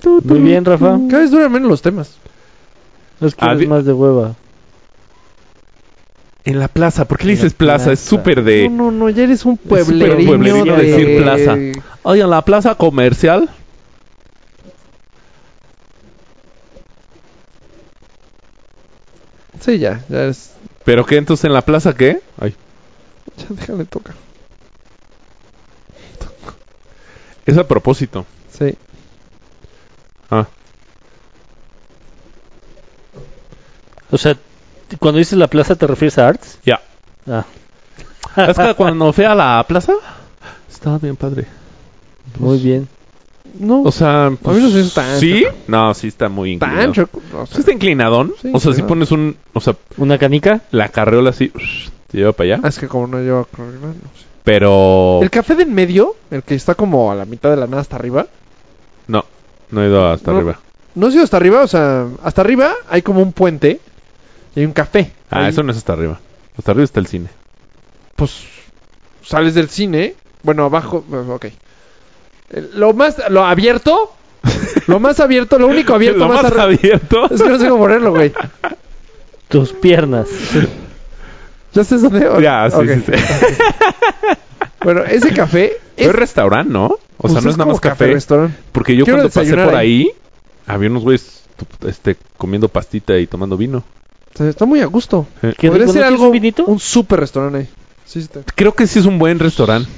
Tu, tu, Muy bien, Rafa. Cada vez duran menos los temas. Es que Ah, eres vi- más de hueva. En la plaza, ¿por qué le dices plaza? Es súper de... No, no, no, ya eres un pueblerino, pueblerino de... decir plaza. Oye, en la plaza comercial. Sí, ya, ya es... ¿Pero qué entonces en la plaza qué? Ay, Ya déjale toca. es a propósito. Sí. Ah, O sea, cuando dices la plaza, ¿te refieres a Arts? ya. Ah, Es que cuando fui a la plaza, estaba bien padre. muy bien. No, O sea, a mí no se hizo tan ¿Sí? choco. No, sí está muy inclinado. tan choco. O ¿Sí sea, está inclinadón? Sí, o sea, si pones un... O sea, ¿Una canica? la carreola así... te lleva para allá. ah, es que como no lleva no sé. Pero... El café de en medio, el que está como a la mitad de la nada hasta arriba. No, no he ido hasta No. arriba. No sé hasta arriba, o sea, hasta arriba hay como un puente y hay un café. Ah, Ahí, eso no es hasta arriba. Hasta arriba está el cine. Pues sales del cine, bueno, abajo, ok. El- Lo más, lo abierto, lo más abierto, lo único abierto Lo más arri- abierto. Es que no sé cómo ponerlo, güey. Tus piernas. ¿Ya sé dónde? Ya, sí, sí, sí. Bueno, ese café Es es, restaurante, ¿no? O pues sea, no es nada más café. restaurante. Porque yo Quiero cuando pasé por ahí. ahí, había unos güeyes este, comiendo pastita y tomando vino. O sea, está muy a gusto. Eh, ¿Qué Podría ser ¿no quieres algo, un un super restaurante ahí. Sí, sí, está. Creo que sí es un buen restaurante.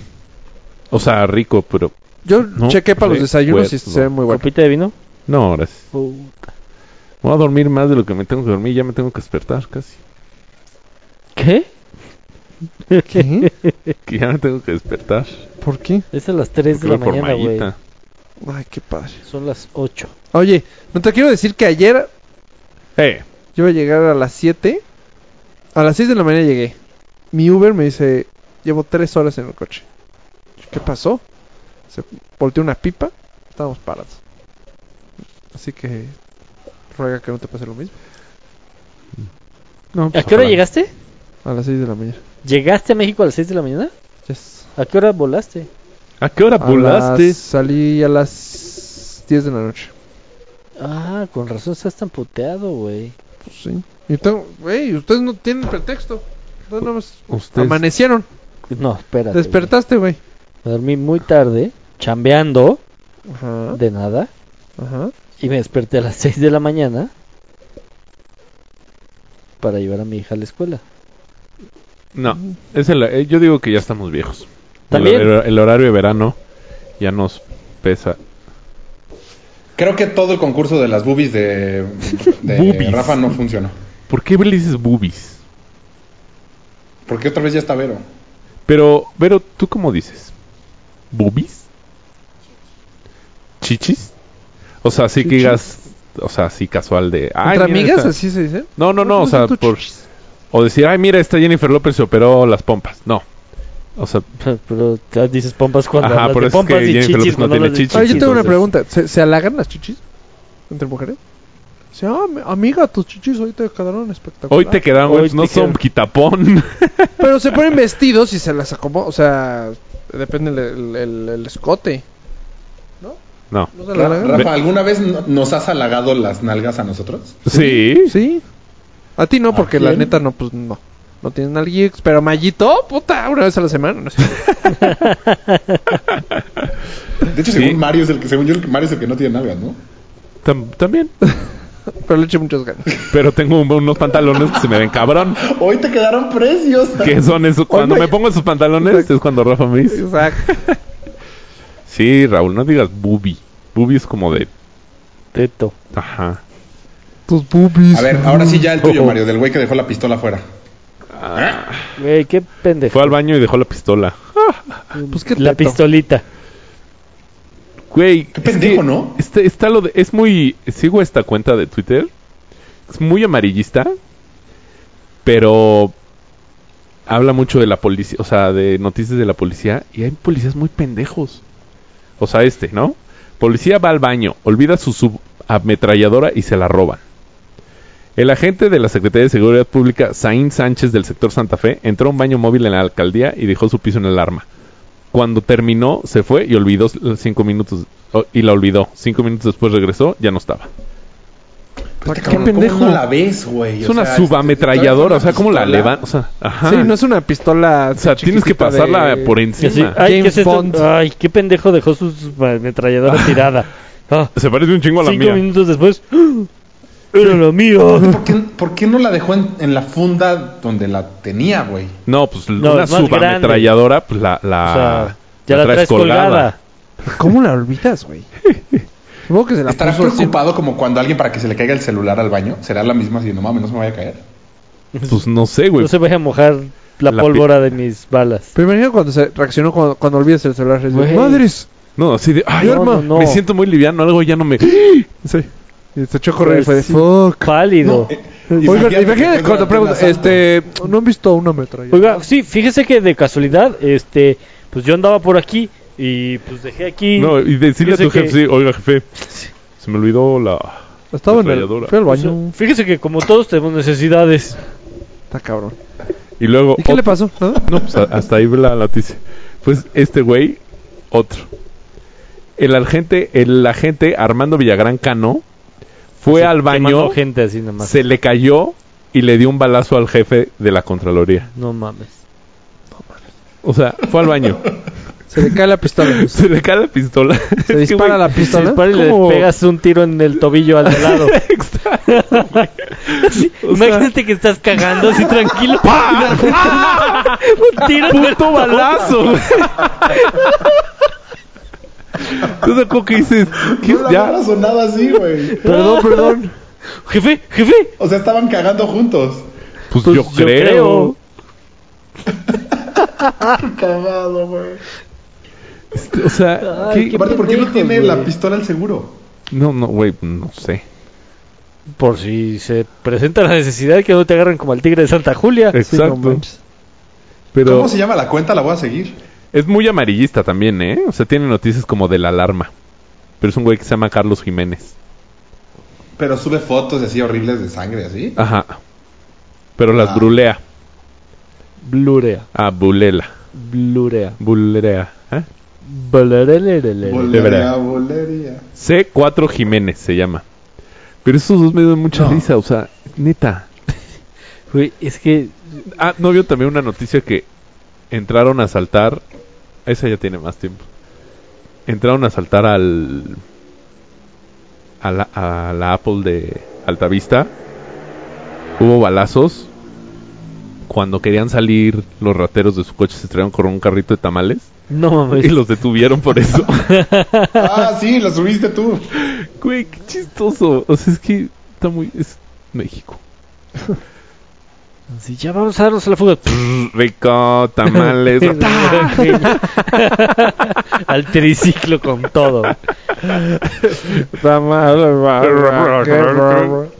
O sea, rico, pero... Yo No, chequé para los desayunos y se ve muy bueno. ¿Copita de vino? No, gracias. Puta. Voy a dormir más de lo que me tengo que dormir. Ya me tengo que despertar casi. ¿Qué? ¿Qué? Que ya me tengo que despertar. ¿Por qué? Es a las 3 de la mañana, güey. Ay, qué padre. Son las 8. Oye, no te quiero decir que ayer Eh, yo iba a llegar a las 7. A las 6 de la mañana llegué. Mi Uber me dice, llevo 3 horas en el coche. ¿Qué pasó? Se volteó una pipa. Estábamos parados. Así que ruega que no te pase lo mismo. no, ¿A pues, qué hora llegaste? A las 6 de la mañana. ¿Llegaste a México a las 6 de la mañana? Yes. ¿A qué hora volaste? ¿A qué hora A volaste? las- Salí a las 10 de la noche. Ah, con razón estás tan puteado, güey. Pues sí. Y tengo, ustedes no tienen pretexto. Ustedes amanecieron. No, espérate. güey. Despertaste, güey. Me dormí muy tarde, chambeando, Ajá. de nada, Ajá. y me desperté a las 6 de la mañana para llevar a mi hija a la escuela. No, es el, eh, yo digo que ya estamos viejos. ¿También? El, el- el horario de verano ya nos pesa. Creo que todo el concurso de las boobies de, de Boobies. Rafa no funcionó. ¿Por qué le dices boobies? ¿Por qué otra vez ya está Vero? Pero, Vero, ¿tú cómo dices? ¿Boobies? ¿Chichis? O sea, así que digas, o sea, así casual de... Ay, ¿Entre mira amigas esta- así se dice? No, no, no, o ¿Cómo sea, por... chichis? O decir, ay, mira, esta Jennifer López se operó las pompas. No. O sea, Pero ya dices pompas cuando Ajá, hablas por de eso es pompas que y Jennifer chichis López no tiene chichis. Ahora yo tengo una pregunta. ¿Se, se halagan las chichis? ¿Entre mujeres? Sí, ah, mi- amiga, tus chichis hoy te quedaron espectaculares. hoy te quedaron, Hoy no te son quedaron. quitapón. Pero se ponen vestidos y se las acomodan. O sea, depende el, el, el- el escote. no. ¿No halagan? Rafa, ¿alguna vez no- nos has halagado las nalgas a nosotros? Sí. Sí. A ti no, porque ¿A la neta no, pues no. No tienes nalguix. Pero Mayito, puta, una vez a la semana. No sé. De hecho, Sí. según Mario es el que, según yo, el que- Mario es el que no tiene nalgas, ¿no? Tam- también. Pero le eché muchas ganas. Pero tengo un- unos pantalones que se me ven cabrón. Hoy te quedaron precios. ¿Qué son esos? Cuando Hoy me me- pongo esos pantalones es cuando Rafa me dice. Exacto. Sí, Raúl, no digas boobie. Boobie es como de... Teto. Ajá. Tus boobies. A ver, ahora sí ya el tuyo, Mario, del güey que dejó la pistola afuera. Güey, qué pendejo. Fue al baño y dejó la pistola. Pues qué La teto. pistolita. Güey. Qué pendejo, ¿no? Está, está lo de, es muy... Sigo esta cuenta de Twitter. Es muy amarillista. Pero... Habla mucho de la policía, o sea, de noticias de la policía. Y hay policías muy pendejos. O sea, este, ¿no? Policía va al baño, olvida su subametralladora y se la roban. El agente de la Secretaría de Seguridad Pública, Saín Sánchez del sector Santa Fe, entró a un baño móvil en la alcaldía y dejó su piso en alarma. Cuando terminó, se fue y olvidó cinco minutos y la olvidó. Cinco minutos después regresó, ya no estaba. Pues, ¿Qué cabrón, pendejo? ¿Cómo no la ves, güey? Es O una sea, subametralladora, o sea, ¿cómo la pistola. levan? O sea, ajá. Sí, no es una pistola. O sea, tienes que pasarla por encima. ay, ¿qué es. Ay, pendejo dejó su ametralladora tirada. Ah, Se parece un chingo a la cinco mía. minutos después. Era la mía. ¿Por qué, por qué no la dejó en, en la funda donde la tenía, güey? No, pues No, una subametralladora, pues la, la, O sea, ya la, traes colgada. ¿Cómo la olvidas, güey? Supongo que se la ¿Estará así. preocupado como cuando alguien para que se le caiga el celular al baño? ¿Será la misma así, no mames, no se me vaya a caer? Pues no sé, güey. No se vaya a mojar la, La pólvora de mis balas. Pero imagino cuando se reaccionó cuando, cuando olvidas el celular. ¡Madres! No, así de, ay, No, arma, no, no. me siento muy liviano, algo ya no me... Sí. Y se echó a correr y fue de, Sí. ¡fuck! Pálido. eh, Oigan, imagínate cuando asalto. este, ¿no han visto una metralla? Oiga, sí, fíjese que de casualidad, este, pues yo andaba por aquí y pues dejé aquí. No, y decirle a tu jefe, que- sí, oiga, jefe, se me olvidó la... Estaba en el, O sea, baño. fíjese que como todos tenemos necesidades. Está cabrón. Y luego... ¿Y qué le pasó? ¿Ah? No, pues hasta ahí la noticia. Pues este güey, otro. El agente, el agente Armando Villagrán Cano fue al baño, quemando gente así nomás. se le cayó y le dio un balazo al jefe de la Contraloría. No mames. O sea, fue al baño. Se le cae la pistola. se le cae la pistola. Se dispara la pistola. dispara y le ¿Cómo? pegas un tiro en el tobillo al de lado. Sí, O sea- Imagínate que estás cagando así tranquilo. un tiro en el ¡Puto balazo! Entonces, ¿cómo que dices? ¿Qué? No ya, sonado así, güey. Perdón, perdón. Jefe, jefe. O sea, estaban cagando juntos. pues, Pues yo, yo creo. Cagado, güey. Este, o sea, Ay, ¿qué? qué Aparte, ¿por qué no tiene la pistola al seguro? No, no, güey, no sé. Por si se presenta la necesidad que no te agarren como al tigre de Santa Julia. Sí, no Exacto. Pero ¿Cómo se llama la cuenta? La voy a seguir. Es muy amarillista también, ¿eh? O sea, tiene noticias como de la alarma. Pero es un güey que se llama Carlos Jiménez. Pero sube fotos así horribles de sangre, así. Ajá. Pero las Ah. brulea. Blurea. Ah, bulela. Blurea. Bulerea. ¿eh? Bolería. C4 Jiménez se llama. Pero esos dos me dan mucha No. risa, o sea, neta. Güey, es que Ah, no vio también una noticia que entraron a asaltar. Esa ya tiene más tiempo. Entraron a asaltar al. A la, a la Apple de Altavista. Hubo balazos. Cuando querían salir los rateros de su coche se estrellaron con un carrito de tamales. no mames. Y los detuvieron por eso. Ah, sí, lo subiste tú. Güey, qué chistoso. O sea, es que está muy. Es México. Así, ya vamos a darnos a la fuga. Rico, tamales. Al triciclo con todo.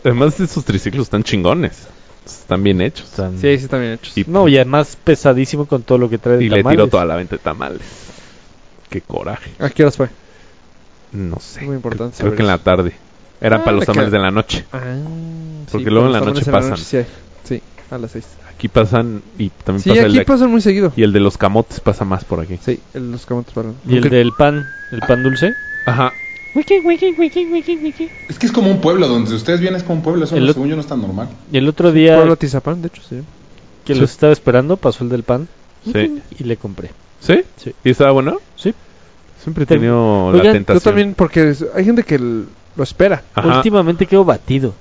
Además, esos triciclos están chingones. Están bien hechos. Están- Sí, sí, también hechos. Y, No, y además pesadísimo con todo lo que trae de y le tamales. tiró toda la venta de tamales. Qué coraje. ¿A qué horas fue? No sé. Muy importante Creo que en la tarde. Eran Ah, para los tamales queda- de la noche. Ah, Porque sí, luego en la noche tamales pasan. sí. Sí, a las seis. Aquí pasan y también Sí, pasa el de... pasan muy seguido. Y el de los camotes pasa más por aquí. Sí, el- los camotes paran. Y el del pan, el pan dulce. Ajá. Es que es como un pueblo, donde ustedes vienen es como un pueblo, eso El no, ot- según yo no es tan normal. Y el otro día Pueblo Tizapán, de hecho, sí. que Sí. los estaba esperando, pasó el del pan Sí. y le compré. ¿Sí? Sí. ¿Y estaba bueno? Sí. Siempre he Te- tenido la Oigan, yo tentación. Yo también, porque es- hay gente que l- lo espera. Ajá. Últimamente quedo batido.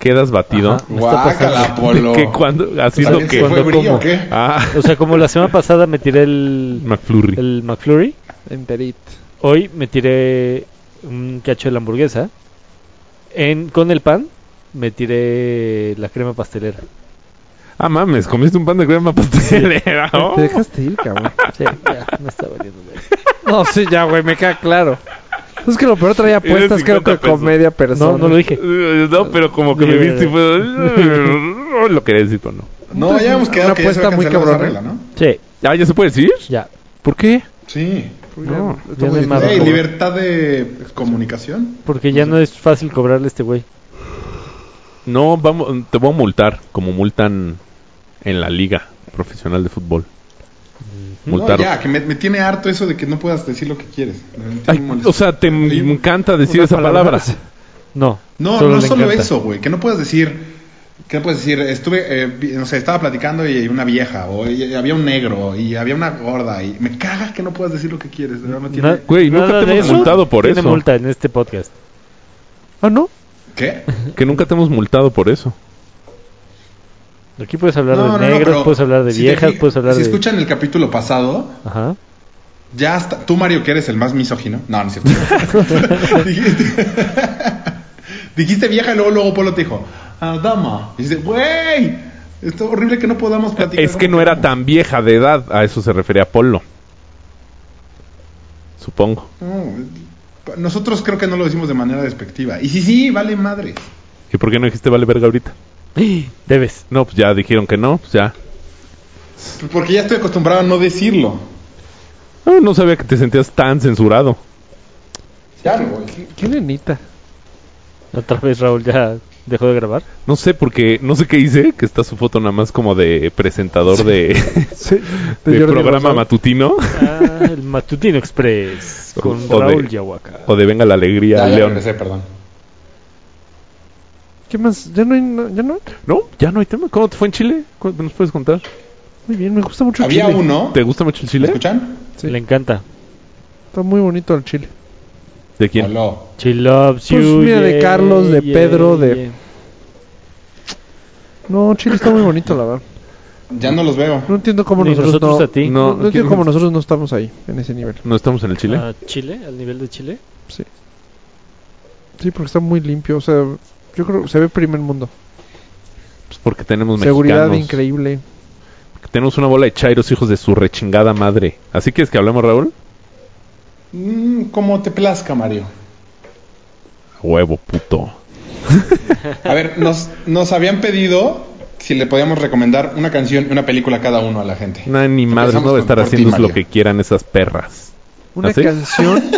Quedas batido. Guácala. Polo. ¿Qué, cuando, haciendo ¿También que... fue cuando brillo como. o qué? Ah, O sea, como la semana pasada me tiré el, McFlurry. el McFlurry, Enterit. hoy me tiré un cacho de la hamburguesa. En, con el pan me tiré la crema pastelera. Ah, mames, comiste un pan de crema pastelera. oh. Te dejaste ir, cabrón. Sí, ya, me está valiendo. no, sí, ya, güey, me queda claro. Es que lo peor traía puestas, creo 50 que pesos. comedia persona. No, no lo dije. Eh, No, pero como que me viste y fue... Lo quería decir, pero no. No, ya hemos quedado Una que ya apuesta muy cabrona. regla, ¿no? Sí, Ah, ¿ya se puede decir? ya. ¿Por qué? Sí. No. Ya no hay más libertad de comunicación. Porque ya no es fácil cobrarle a este güey. No, vamos, te voy a multar, como multan en la liga profesional de fútbol. No, Multar. ya, que me, me tiene harto eso de que no puedas decir lo que quieres. Ay, o sea, te encanta decir esa palabra. palabra. No. No, solo no solo encanta. eso, güey. Que no puedas decir. Que no puedes decir, estuve, eh, no sé, estaba platicando y una vieja, o y- había un negro, y había una gorda, y me caga que no puedas decir lo que quieres. De verdad me tiene- Güey, nunca te hemos eso multado por tiene eso. multa en este podcast. Ah, ¿no? ¿Qué? Que nunca te hemos multado por eso. Aquí puedes hablar No, de no, negros, puedes hablar de si viejas, fijas- puedes hablar Si de... escuchan el capítulo pasado, Ajá. ya hasta. Tú, Mario, que eres el más misógino. No, no es cierto. dijiste, dijiste vieja y luego, luego Polo te dijo, ah, dama. Y dices, güey, esto es horrible que no podamos platicar. Es que no era queramos". tan vieja de edad, a eso se refería Polo. Supongo. No, nosotros creo que no lo decimos de manera despectiva. Y sí, sí, vale madre. ¿Y por qué no dijiste vale verga ahorita? Debes. No, pues ya dijeron que no, pues ya. Porque ya estoy acostumbrado a no decirlo. Ah, no sabía que te sentías tan censurado. Ya me voy. ¿Qué nenita? Otra vez Raúl ya dejó de grabar. No sé porque no sé qué hice, que está su foto nada más como de presentador de, Sí. de Jordi programa matutino Ah, el Matutino Express con O de- Raúl Yahuaca. o de Venga la Alegría, Ya, ya León. regresé, perdón. ¿Qué más? ¿Ya no hay? no- ¿Ya no hay? No, ya no hay tema. ¿Cómo te fue en Chile? ¿Cómo- ¿Nos puedes contar? Muy bien, me gusta mucho el Había chile. uno. ¿Te gusta mucho el ¿Me Chile? escuchan? Sí. Le encanta. Está muy bonito el chile. ¿De quién? Hola. She loves Pues you. mira, de yeah, Carlos, de yeah, Pedro, de- yeah. No, Chile está muy bonito, la verdad. Ya no los veo. No entiendo cómo Ni nosotros, nosotros no, a ti. No, No, no entiendo ¿quién- cómo nosotros no estamos ahí, en ese nivel. ¿No estamos en el Chile? ¿A Chile? ¿Al nivel de Chile? Sí. Sí, porque está muy limpio. O sea, yo creo que se ve primer mundo. Pues porque tenemos Seguridad mexicanos. increíble. Porque tenemos una bola de chairos, hijos de su rechingada madre. ¿Así quieres que hablemos, Raúl? Mm, como te plazca, Mario. A Huevo, puto. A ver, nos, nos habían pedido si le podíamos recomendar una canción y una película a cada uno a la gente. No, ni madre, no va a estar haciendo lo que quieran esas perras. Una ¿Así? canción.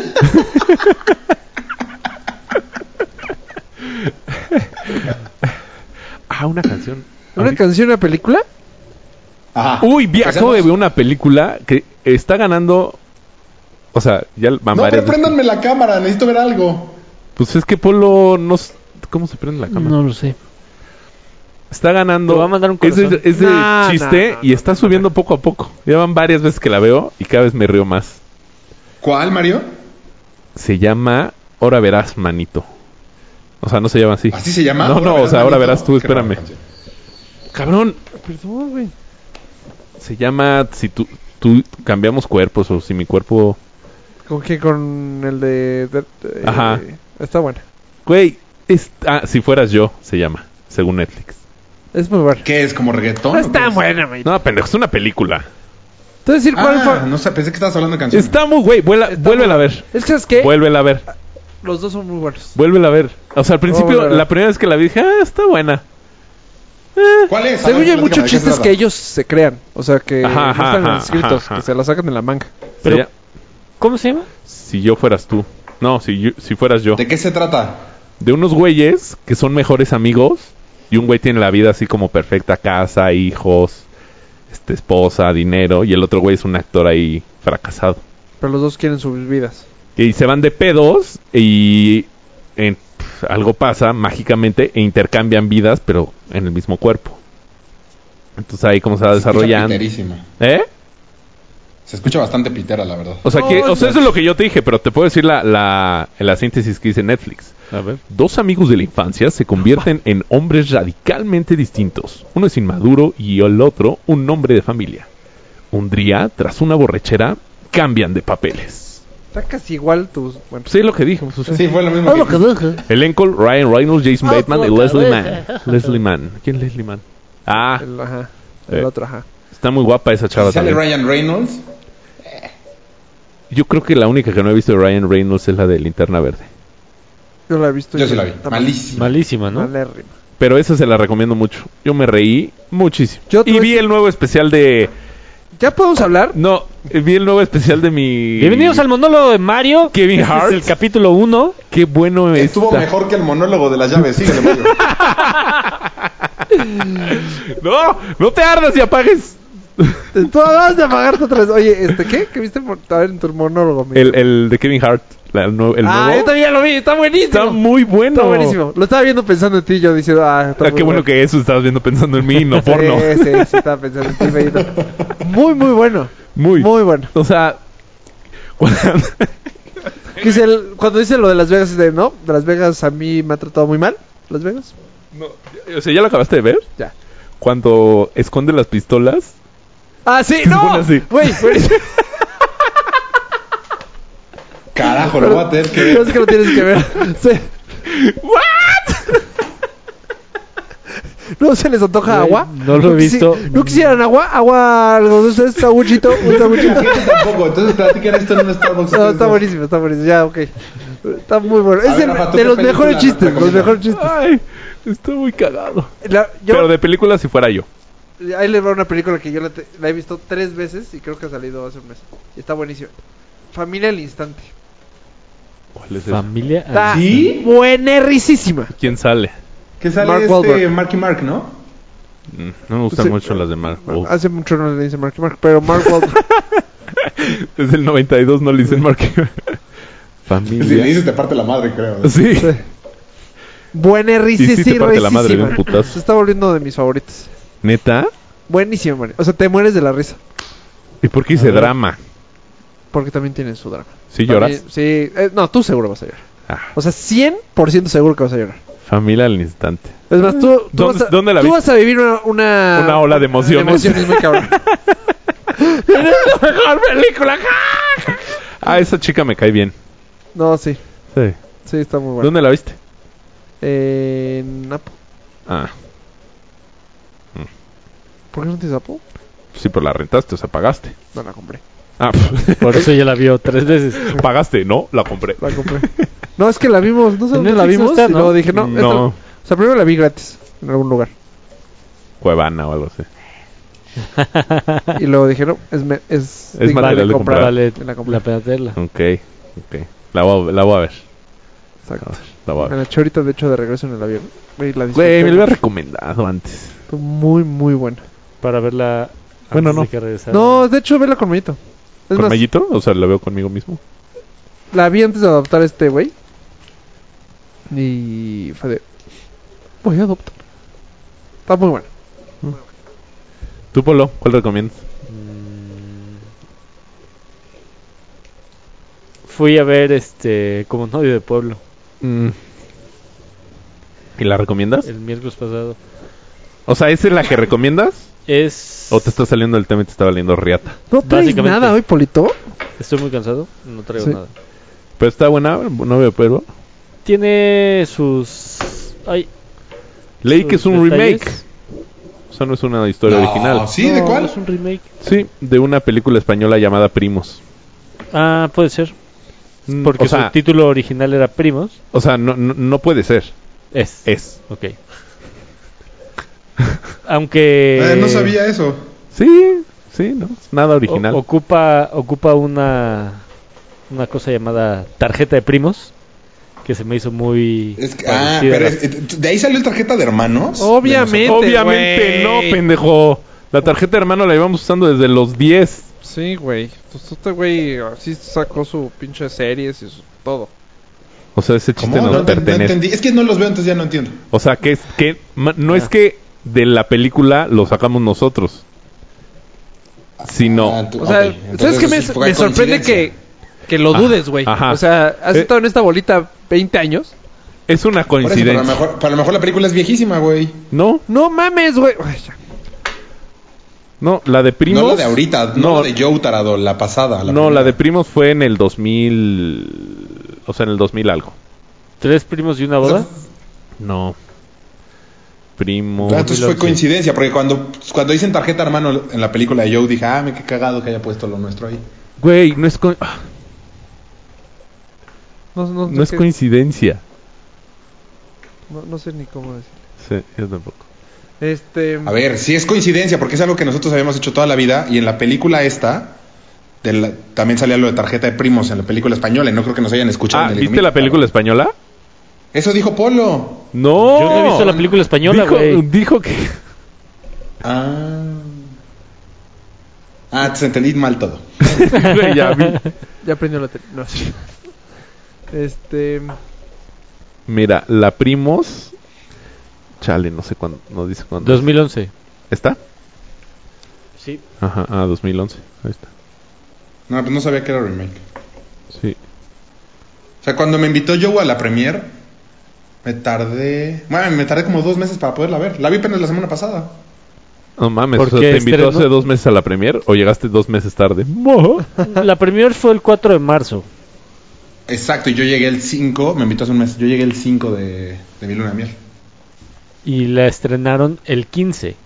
Ah, una canción. ¿Una Ahorita- canción, una película? Ajá. Uy, vi, acabo de ver una película que está ganando. O sea, ya van No, varias pero veces. préndanme la cámara, necesito ver algo. Pues es que Polo no. s- ¿Cómo se prende la cámara? No lo sé. Está ganando. Te voy a mandar un es de, corazón. es de No, chiste no, no, y está subiendo poco a poco. Ya van varias veces que la veo y cada vez me río más. ¿Cuál, Mario? Se llama Ahora verás, manito. O sea, no se llama así. ¿Así se llama? No, no, o sea, ahora verás tú, espérame. Cabrón, Perdón, güey. se llama Si tú, tú cambiamos cuerpos o si mi cuerpo. ¿Con qué? Con el de... de- de- Ajá. Está buena. Güey, es, ah, si fueras yo, se llama, según Netflix. Es muy bueno. ¿Qué es? ¿Como reggaetón? No o es qué tan es? buena, güey. No, pendejo, es una película. Te voy a decir cuál Ah, fue. no sé, pensé que estabas hablando de canciones. Está muy, güey, vuela- Está vuélvela a ver. Es que, ¿sabes qué? Vuélvela a ver. Los dos son muy buenos. Vuélvela a ver. O sea, al principio, la primera vez que la vi dije, ah, está buena. ¿Cuál es? Según yo, hay muchos ¿de qué se chistes que ellos se crean. O sea, que Ajá, no están ajá, escritos, ajá, que se la sacan de la manga. Pero- Sería, ¿Cómo se llama? si yo fueras tú. No, si, yo- si fueras yo. ¿De qué se trata? De unos güeyes que son mejores amigos. Y un güey tiene la vida así como perfecta, casa, hijos, este, esposa, dinero. Y el otro güey es un actor ahí fracasado. Pero los dos quieren sus vidas. Y se van de pedos y en- algo pasa mágicamente e intercambian vidas, pero en el mismo cuerpo. Entonces ahí como se va Se escucha desarrollando. piterísima. ¿Eh? Se escucha bastante pitera, la verdad. O sea, que, o sea, eso es lo que yo te dije, pero te puedo decir la, la, la síntesis que dice Netflix. A ver. Dos amigos de la infancia se convierten en hombres radicalmente distintos. Uno es inmaduro y el otro un hombre de familia. Un día, tras una borrachera, cambian de papeles. Está casi igual tus. Bueno, Sí, es lo que dije. pues, Sí, fue lo mismo que... Elenco, Ryan Reynolds, Jason Bateman y Leslie Mann. Leslie Mann. ¿Quién es Leslie Mann? Ah, el, ajá. El Eh. otro, ajá. está muy guapa esa chava sale también. Ryan Reynolds. Yo creo que la única que no he visto de Ryan Reynolds es la de Linterna Verde. Yo la he visto. Yo sí la vi. Malísima. Malísima, ¿no? malérrima. Pero esa se la recomiendo mucho. Yo me reí muchísimo. Yo y vi el nuevo especial de... ¿Ya podemos hablar? No, vi el nuevo especial de mi... Bienvenidos al monólogo de Mario. Kevin Este Hart. Es el capítulo 1. Qué bueno Estuvo está. mejor que el monólogo de las llaves. Síguele, Mario. No, no te ardas y apagues. Tú acabas de apagarte otra vez. Oye, ¿este qué? ¿Qué viste por- a ver, en tu monólogo? amigo? El, el de Kevin Hart. la- el nuevo- el ah, nuevo. yo también lo vi. Está buenísimo. Está muy bueno. Está buenísimo. Lo estaba viendo pensando en ti. Yo diciendo, ah, está Ah, muy qué bueno que eso estabas viendo pensando en mí, no Sí, porno. Sí, sí, estaba pensando en ti. Muy, muy bueno. Muy. Muy bueno. O sea, cuando- Que es el- cuando dice lo de Las Vegas, es de no, Las Vegas a mí me ha tratado muy mal. Las Vegas. no, o sea, ¿ya lo acabaste de ver? Ya. Cuando esconde las pistolas. Ah, sí, no. así. Güey. Carajo, lo voy a tener que Pero es ver. que lo tienes que ver. Sí. ¿No se les antoja Güey, agua? no lo he visto. ¿No quisieran agua? ¿Agua? ¿Algo de ustedes? ¿Sabuchito? ¿Un sabuchito? Tampoco. Entonces platican esto en un Starbucks. No, está buenísimo, está buenísimo. Ya, ok. Está muy bueno. Es ver, de, Rafa, ¿tú de qué los película mejores chistes. Los recomiendas? mejores chistes. Ay, estoy muy cagado. La- yo- Pero de película si fuera yo. Ahí les va una película que yo la, te- la he visto tres veces y creo que ha salido hace un mes. Y está buenísima. Familia al instante. ¿Cuál es? Familia. Está ¿Sí? buenerricísima. ¿Quién sale? Que sale Mark este Wahlberg. Marky Mark, ¿no? Mm, No me gustan Sí. mucho las de Mark. Oh. Hace mucho no le dice Mark Mark, pero Mark Wahlberg. Desde el 92 no le dicen Mark. Si le Familia. dices te parte la madre, creo. Sí. Sí. Buenerricísima. Y sí te parte la madre de un putazo. Se está volviendo de mis favoritos. ¿Neta? Buenísimo, man. O sea, te mueres de la risa. ¿Y por qué hice drama? Porque también tiene su drama. ¿Sí lloras? También- Sí. eh, no, tú seguro vas a llorar. Ah, O sea, 100% seguro que vas a llorar. familia al instante. Es más, tú, tú, ¿Dónde- vas, a, dónde la tú viste? vas a vivir una... Una, Una ola de emociones. muy cabrón. es la mejor película. Ah, esa chica me cae bien. No, sí. Sí. Sí, está muy bueno. ¿Dónde la viste? En Apple. Ah, ¿Por qué no tienes Apple? sí, pero la rentaste, o sea, pagaste. No la compré. Ah, Por eso ya la vio tres veces. pagaste, no, la compré. La compré. no, es que la vimos. No sé dónde la vimos. está, y ¿no? luego dije, no. esta- No, o sea, primero la vi gratis. En algún lugar. Cuevana o algo así. Y luego dije, no. Es, me- es, Es digna material de comprar. Vale Me la la pena tenerla. Ok, ok. La voy, a- la voy a ver. Exacto. La voy a Me ver. la eché ahorita, de hecho, de regreso en el avión. Güey, la me lo había recomendado antes. Muy, muy buena. Para verla. Bueno, antes no. de que regresara. No, de hecho, vela con Mayito. Es ¿Con más, Mayito? O sea, la veo conmigo mismo. la vi antes de adoptar a este güey. Y fue de... Voy a adoptar. Está muy buena. ¿Tú, Polo? ¿Cuál recomiendas? Mm. Fui a ver este como novio de pueblo Mm. ¿Y la recomiendas? el miércoles pasado. O sea, ¿esa es la que recomiendas? Es ¿O te está saliendo el tema y te está valiendo riata? ¿No traes nada hoy, Polito? Estoy muy cansado, no traigo Sí. nada. Pero está buena, novio de pueblo. Tiene sus ay, Leí sus que es un detalles. remake. O sea, no es una historia No, original. ¿Sí? ¿De No, cuál? Es un remake. Sí, de una película española llamada Primos. Ah, puede ser. Mm, Porque o sea, su título original era Primos. o sea no, no, no puede ser. Es. Es. Ok. Aunque. Eh, no sabía eso. Sí, sí, no. Nada o- original. ocupa, ocupa una, una cosa llamada tarjeta de primos. Que se me hizo muy. Es que- ah, pero la- es- ¿de ahí salió el tarjeta de hermanos? Obviamente. Obviamente no, pendejo. La tarjeta hermano la llevamos usando desde los 10. Sí, güey. Pues este güey así sacó su pinche series y su todo. O sea, ese chiste No, no pertenece. entendí. Es que no los veo, entonces ya no entiendo. O sea, que es que ma- no es Ah. que de la película lo sacamos nosotros. Sino Ah, tú- O sea, ok, entonces ¿sabes qué me, me sorprende coincidencia. que, que lo dudes, güey? O sea, has Eh. estado en esta bolita 20 años. es una Por eso, pero a, coincidencia. lo mejor, pero a lo mejor la película es viejísima, güey. No, No mames, güey. No, la de Primos. No la de ahorita, no, no, la de Joe Tarado, la pasada. no, primera. la de Primos fue en el 2000, o sea, en el 2000 algo. ¿Tres primos y una boda? No. Primos. Ah, entonces fue 2011. coincidencia, porque cuando, cuando dicen tarjeta hermano en la película de Joe, dije, ah, me qué cagado que haya puesto lo nuestro ahí. Güey, no es co- ah, No, no, no es coincidencia. no, no sé ni cómo decir. Sí, yo tampoco. Este. A ver, sí es coincidencia, porque es algo que nosotros habíamos hecho toda la vida, y en la película esta, de la- también salía lo de tarjeta de primos en la película española, y no creo que nos hayan escuchado. Ah, en el ¿viste la película española? Eso dijo Polo. No. Yo no he visto la película española, Dijo, güey. dijo que Ah. Ah, te entendí mal todo. Güey, ya vi. Ya aprendió la tele. No, sí. Este. Mira, la Primos. Chale, no sé cuándo, no dice cuándo. 2011. ¿Está? Sí. Ajá, ah, 2011. Ahí está. No, pues no sabía que era remake. Sí. O sea, cuando me invitó Joe a la premiere, me tardé. Bueno, me tardé como dos meses para poderla ver. La vi apenas la semana pasada. No mames, o sea, Porque ¿te invitó hace dos meses a la premier o llegaste dos meses tarde? La premier fue el 4 de marzo. Exacto, y yo llegué el 5, me invitó hace un mes. Yo llegué el 5 de, de mi luna de miel. Y la estrenaron el 15.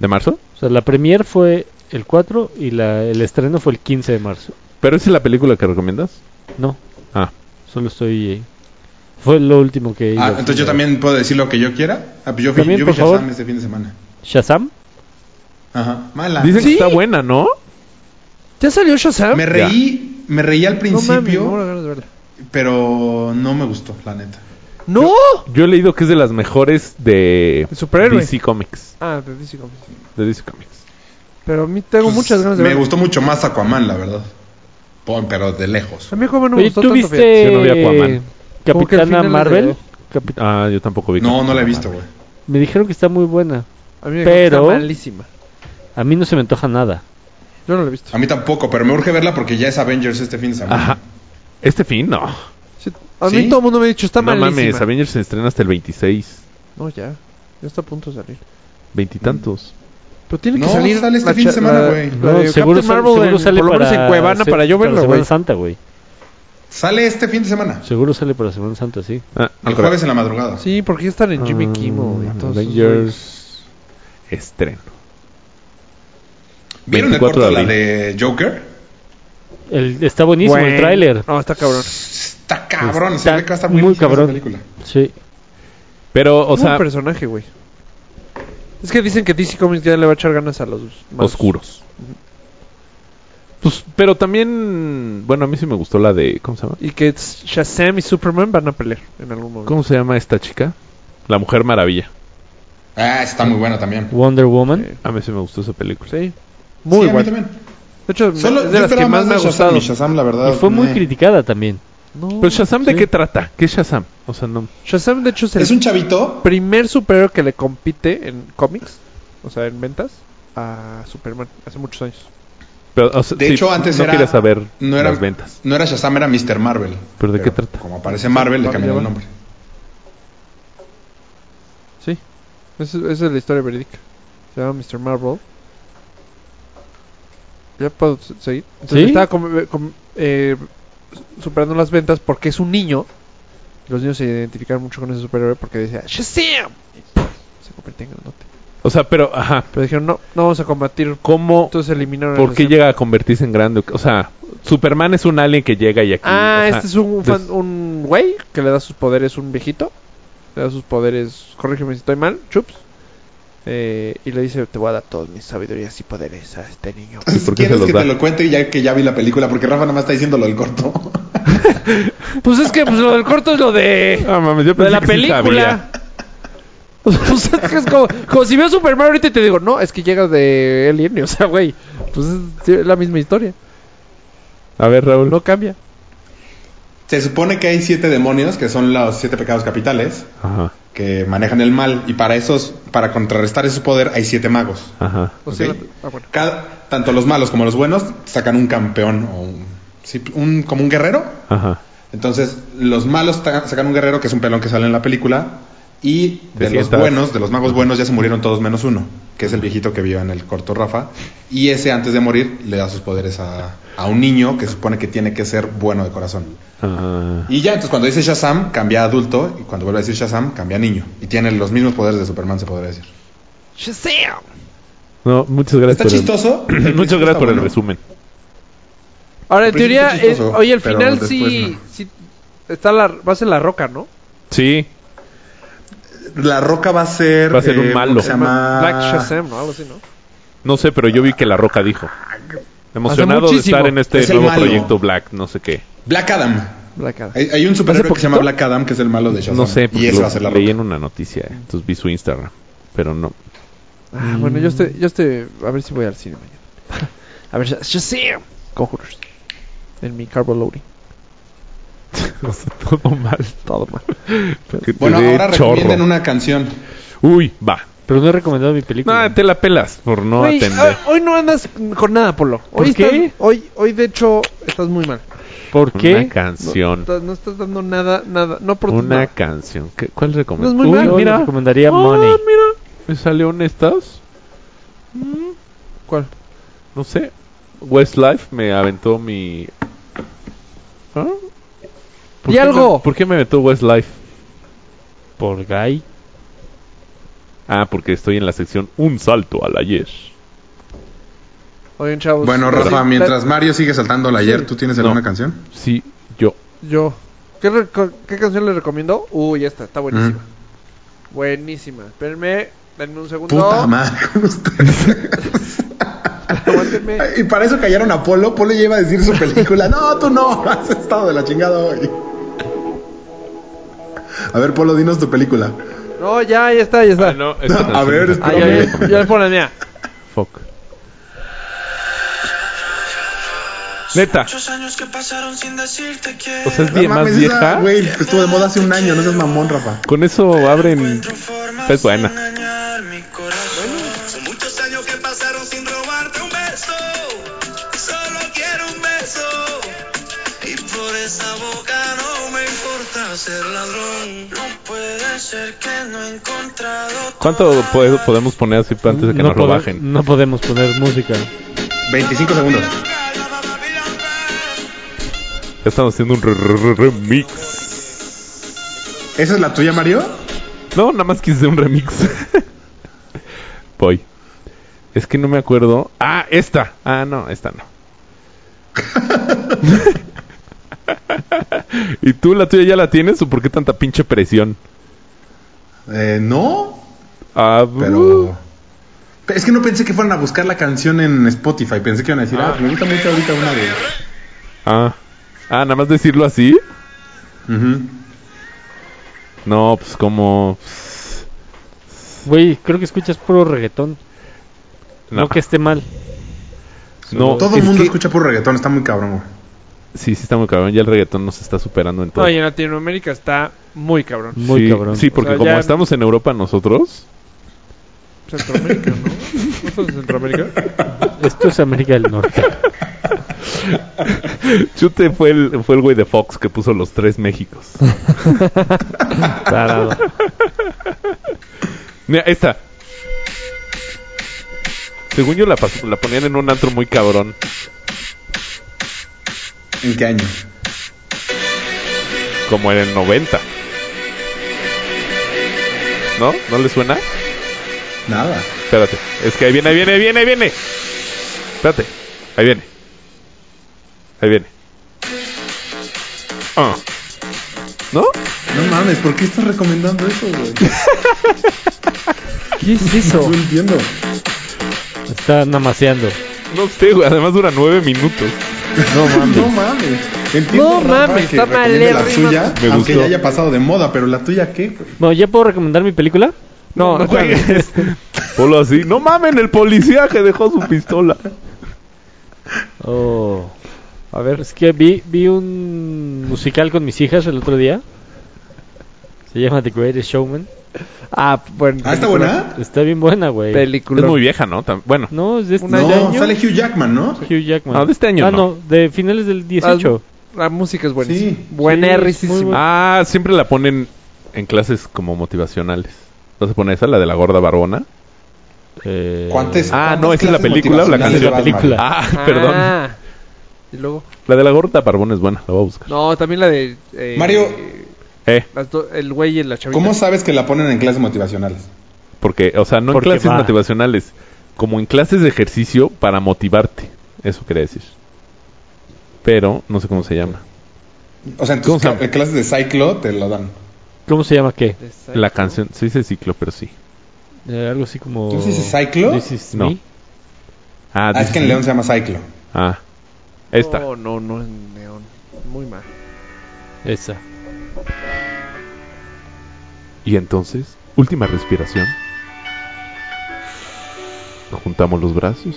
¿De marzo? O sea, la premier fue el 4 y la, el estreno fue el 15 de marzo. ¿Pero esa es la película que recomiendas? No, Ah, solo estoy... Fue lo último que... Ah, entonces yo también puedo decir lo que yo quiera. Ah, pues yo vi, También, yo vi por favor. Shazam este fin de semana. ¿Shazam? Ajá, mala. dicen ¿Sí? que está buena, ¿no? ¿Ya salió Shazam? Me reí, me reí al No principio, no de verla. pero no me gustó, la neta. ¡No! Yo he leído que es de las mejores de. DC Comics. Ah, de DC Comics. De DC Comics. Pero a mí tengo Pues, muchas ganas de Me verla. gustó mucho más Aquaman, la verdad. Pero de lejos. A mí Aquaman no me gustó ¿tú tanto, viste Yo no vi Aquaman. Capitana Marvel? de- Capi- Ah, yo tampoco vi. No, no la he visto, güey. Me dijeron que está muy buena. A mí me Pero- está malísima. A mí no se me antoja nada. Yo no la he visto. A mí tampoco, pero me urge verla porque ya es Avengers este fin de semana. Ajá. Este fin, no. Sí, a mí ¿Sí? todo el mundo me ha dicho, está no malísima. mames, Avengers se estrena hasta el 26. No, ya. Ya está a punto de salir. Veintitantos. Pero tiene que No, salir. sale este fin de semana, güey. No, de seguro, Marvel seguro en- sale por lo menos para, en Cuevana se- para yo verlo, güey. Santa, güey. Sale este fin de semana. Seguro sale para Semana Santa, sí. Ah, El al jueves en la madrugada. Sí, porque ya están en Jimmy Ah, Kimmel y todos. Avengers estreno. ¿Vieron el 24 corto de la de Joker? El, está buenísimo el Güey. tráiler. No, está cabrón. Está cabrón, se Está ve que va a estar muy cabrón. película. Sí. Pero, o sea, personaje, güey. Es que dicen que DC Comics ya le va a echar ganas a los malos. oscuros. Pues, pero también, bueno, a mí sí me gustó la de, ¿cómo se llama? Y que Shazam y Superman van a pelear en algún momento. ¿Cómo se llama esta chica? La Mujer Maravilla. Ah, está muy buena también. Wonder Woman. A mí sí me gustó esa película. Sí. Muy a mí bueno. también. De hecho, Solo, es de las que más me ha gustado. Shazam, la verdad. Y fue muy criticada también. No. Pero Shazam, ¿de Sí. qué trata? ¿Qué es Shazam? O sea, no. Shazam, de hecho, es el Es un chavito. primer superhéroe que le compite en cómics, o sea, en ventas, a Superman hace muchos años. Pero, o sea, De sí, hecho, antes no era. quería saber no era, las ventas. No era Shazam, era Mr. Marvel. ¿Pero de qué trata? Como aparece Marvel, le Marvel cambiaron el nombre. Sí. Esa esa es la historia verídica. Se llama Mr. Marvel. ¿Ya puedo se- seguir? Entonces ¿Sí? estaba com- com- eh, superando las ventas porque es un niño. Los niños se identificaron mucho con ese superhéroe porque decía ¡Shazam! Y se convierte en grandote. O sea, pero, ajá. Pero dijeron, no, no vamos a combatir. ¿Cómo? Entonces eliminaron ¿Por qué llega a convertirse en grande? O sea, Superman es un alien que llega y aquí. Ah, o sea, este es un, des- fan- un güey que le da sus poderes, un viejito. Le da sus poderes, corrígeme si estoy mal, chups. Eh, y le dice, te voy a dar todas mis sabidurías y poderes a este niño. ¿Y por qué se ¿Quieres los que da? te lo cuente ya que ya vi la película? Porque Rafa nada más está diciendo lo del corto. Pues es que pues, lo del corto es lo de, Ah, mames, yo lo de pensé la que sí película. O sea, es como, como si veo Super Mario ahorita y te digo, no, es que llega de Alien, o sea, güey, pues es la misma historia. A ver, Raúl. no cambia. Se supone que hay siete demonios, que son los siete pecados capitales, Ajá, que manejan el mal. Y para esos, para contrarrestar ese poder, hay siete magos. ajá. O sea, ah, bueno. Cada, tanto los malos como los buenos sacan un campeón o un, como un guerrero. Ajá. Entonces, los malos sacan un guerrero, que es un pelón que sale en la película. Y de los buenos, de los magos buenos, ya se murieron todos menos uno, que es el viejito que vio en el corto Rafa. Y ese, antes de morir, le da sus poderes a, a un niño que supone que tiene que ser bueno de corazón. Ah, Y ya, entonces cuando dice Shazam, cambia a adulto. Y cuando vuelve a decir Shazam, cambia a niño. Y tiene los mismos poderes de Superman, se podría decir. Shazam. no, muchas gracias Está por el- chistoso. El muchas gracias por el resumen. Ahora, en teoría, chistoso, eh, oye, final sí, no. sí está la, va a ser la roca, ¿no? Sí, La roca va a ser. Va a ser un eh, malo. Se llama. Black Shazam, ¿no? Algo así, ¿no? no sé, pero yo vi que La Roca dijo. Emocionado de estar en este Es nuevo malo. proyecto Black, no sé qué. Black Adam. Black Adam. Hay, hay un superhéroe que se llama? Black Adam, que es el malo de Shazam. No sé, Y lo va a ser la leí roca. en una noticia, eh, entonces vi su Instagram, pero no. Ah, bueno, yo estoy, yo estoy, a ver si voy al cine mañana. a ver, Shaz- Shazam. Conjurers. En mi carbo loading. O sea, todo mal. Todo mal. Que Bueno, ahora chorro. recomienden una canción. Uy, va. Pero no he recomendado mi película. No, te la pelas por no atender. ah, hoy no andas con nada, Polo. Hoy ¿Por qué? estás- hoy, hoy, de hecho, estás muy mal. ¿Por Una qué? No, canción. estás- no estás dando nada, nada. No por Una nada. canción. ¿Qué- ¿Cuál No recomiendas? es muy Uy, mal. Mira. recomendaría Ah, Money. mira. Me salió estas. ¿Cuál? No sé. Westlife me aventó mi. ¿Ah? ¿Por ¡Di qué algo! me- ¿Por qué me aventó Westlife? Por Guy. Ah, porque estoy en la sección Un salto al ayer. Oigan, chavos. Bueno, sí, Rafa, mientras Mario sigue saltando al ayer, Sí. ¿tú tienes No. alguna canción? Sí, yo. Yo. ¿Qué, reco- ¿Qué canción le recomiendo? Uy, ya está, está buenísima. Buenísima. Espérenme, denme un segundo. Puta madre con ustedes. Y para eso callaron a Polo. Polo ya iba a decir su película. No, tú no. Has estado de la chingada hoy. A ver, Polo, dinos tu película. No, ya, ya está, ya está. Ah, no, A ver, es- Ah, ya, ya, ya le ponen, mira. Fuck. Neta. Muchos años que pasaron sin decirte que O sea, es No bien más vieja. güey, estuvo de moda hace un año. No seas mamón, Rafa. Con eso abren. Es buena. ¿Cuánto po- podemos poner así antes de que no, nos pode- rebajen? no podemos poner música. 25 segundos. Ya estamos haciendo un re- re- re- remix. ¿Esa es la tuya, Mario? No, nada más quise hacer un remix. Voy. Es que no me acuerdo. Ah, esta. Ah, no, esta no. ¿Y tú la tuya ya la tienes o por qué tanta pinche presión? Eh, no. Ah, Pero. Es que no pensé que fueran a buscar la canción en Spotify. Pensé que iban a decir, ah, me gusta mucho ahorita una de. ah. Ah, nada más decirlo así. No, pues como... Güey, creo que escuchas puro reggaetón. No, No, que esté mal. no, Todo el es mundo que- escucha puro reggaetón, está muy cabrón. güey. Sí, sí está muy cabrón. Ya el reggaetón nos está superando en todo. Oye, en Latinoamérica está muy cabrón. Muy sí, cabrón. Sí, porque O sea, como ya- estamos en Europa nosotros... Centroamérica, ¿no? ¿No en Centroamérica? Esto es América del Norte. Chute fue el, fue el güey de Fox que puso los tres Méxicos. Tarado. Mira, esta. Según yo la, la ponían en un antro muy cabrón. ¿En qué año? Como en el 90. ¿No? ¿No le suena? Nada. Espérate. Es que ahí viene, ahí viene, ahí viene, ahí viene. Espérate. Ahí viene. Ahí viene. Ah. ¿No? No mames, ¿por qué estás recomendando eso, güey? ¿Qué es eso? No entiendo. Está namaseando. No sé, güey. Además dura nueve minutos. No mames. No mames. Entiendo, No mames, que está recomiende la malérrima. suya, Me aunque gustó. ya haya pasado de moda, pero la tuya, ¿qué? güey? Bueno, ¿ya puedo recomendar mi película? No, No juegues. Ponlo así. No mamen, el policía que dejó su pistola. Oh. A ver, es que vi, vi un musical con mis hijas el otro día. Se llama The Greatest Showman. Ah, bueno. Ah, ¿está buena? Está bien buena, güey. Película. Es muy vieja, ¿no? Tam- Bueno. No, es de este No, año. sale Hugh Jackman, ¿no? Hugh Jackman. No, de este año Ah, no. no, de finales del 18. La música es buenísima. Sí. Buena, Sí, buena. Ah, siempre la ponen en clases como motivacionales. ¿No se pone esa, la de la gorda barbona? Eh, ¿Cuántas? Ah, no, esa es la película o la canción. La llevas, película. Mario? Ah, perdón. Ah. Y luego. La de la gorda barbona es buena, la voy a buscar. No, también la de. eh, Mario. Eh, el güey y la chavita. ¿Cómo sabes que la ponen en clases motivacionales? porque, o sea, no en Porque clases va. motivacionales, como en clases de ejercicio para motivarte. Eso quería decir. Pero, no sé cómo se llama. O sea, en clases de cyclo te lo dan. ¿Cómo se llama qué? La canción, se dice ciclo, pero sí. Eh, algo así como... ¿No se dice cyclo? This is No. me. Ah, Ah, es que en León se llama cyclo. Ah, esta. No, no, no en neón. Muy mal. Esa. Y entonces, última respiración. Juntamos los brazos.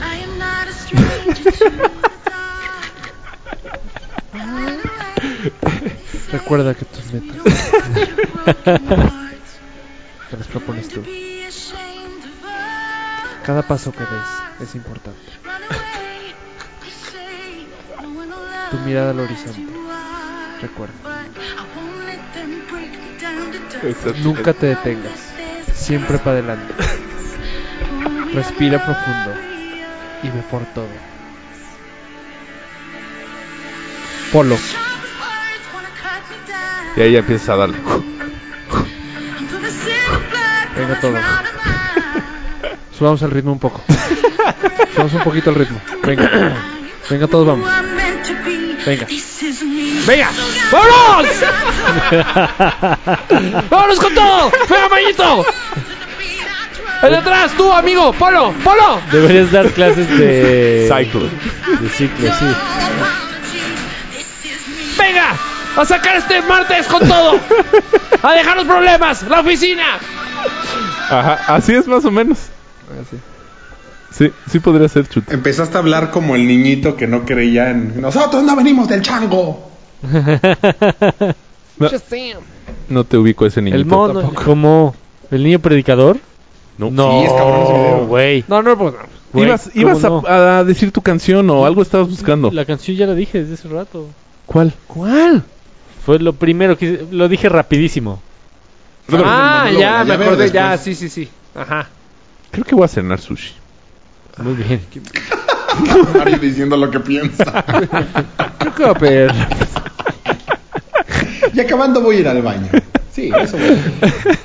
I am not a stranger to the dark. Recuerda que tus metas te las propones tú. Cada paso que des es importante. Tu mirada al horizonte. Recuerda, nunca te detengas. Siempre para adelante. Respira profundo y ve por todo. Polo. Y ahí ya empiezas a darle. Venga todo. Subamos el ritmo un poco. Subamos un poquito el ritmo. Venga. Venga, todos vamos. Venga. ¡Venga! ¡Vámonos! ¡Vámonos con todo! ¡Venga, Mayito! ¡El de atrás, tú, amigo! ¡Polo! ¡Polo! Deberías dar clases de... Cyclo. De ciclo, sí. ¡Venga! ¡A sacar este martes con todo! ¡A dejar los problemas! ¡La oficina! Ajá, así es más o menos. Sí, sí podría ser chute. Empezaste a hablar como el niñito que no creía en... Nosotros no venimos del chango. No, no te ubico ese niñito. El mono, como el niño predicador. No. No, Sí, es cabrón ese video. güey. No, no, pues no. Güey, ibas ¿cómo ibas a, no? a decir tu canción o algo estabas buscando. La canción ya la dije desde hace rato. ¿Cuál? ¿Cuál? Fue lo primero que lo dije rapidísimo. Ah, monólogo, ya, me acordé, ya, sí, sí, sí. Ajá. Creo que voy a cenar sushi. Muy bien. Mario diciendo lo que piensa. Creo que va a pedir. y acabando voy a ir al baño. Sí, eso voy a hacer.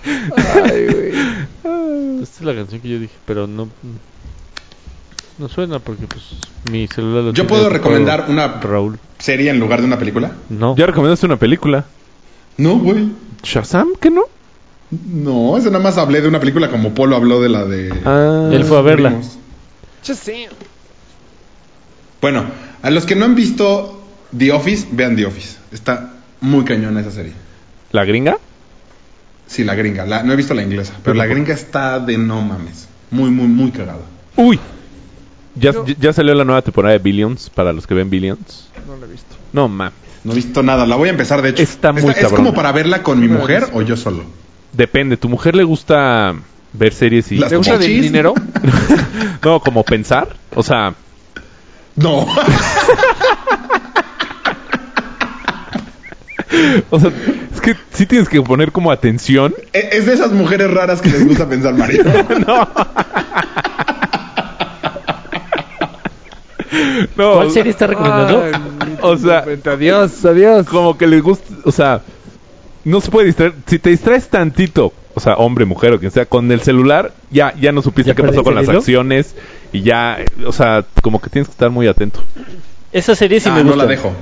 Ay, güey. Esta es la canción que yo dije, pero no no suena porque pues mi celular lo Yo tiene puedo recomendar una Raúl. serie en lugar de una película. No. Ya recomendaste una película. No, güey. ¿Shazam? ¿Qué no? No, eso nada más hablé de una película como Polo habló de la de... Ah, Él fue a verla. Primos. Shazam. Bueno, a los que no han visto The Office, vean The Office. Está muy cañona esa serie. ¿La gringa? Sí, la gringa. La- no he visto la inglesa, pero la gringa está de no mames. Muy, muy, muy cagada. Uy. Ya, ya- ya salió la nueva temporada de Billions para los que ven Billions. No lo he visto. No mames. No he visto nada. La voy a empezar, de hecho. Está muy ¿Es cabrona. como para verla con mi mujer o yo solo? Depende. ¿Tu mujer le gusta ver series y... ¿Te gusta chichis? dinero? no, como pensar? O sea, No. o sea, es que sí tienes que poner como atención. E- es de esas mujeres raras que les gusta pensar, Mario. No, ¿Cuál serie está recomendando? Ay, O sea, adiós, adiós. como que le gusta, o sea, no se puede distraer. Si te distraes tantito, o sea, hombre, mujer o quien sea, con el celular, ya, ya no supiste ¿Ya qué pasó con las acciones y ya, o sea, como que tienes que estar muy atento. Esa serie sí ah, me no gusta. la dejo.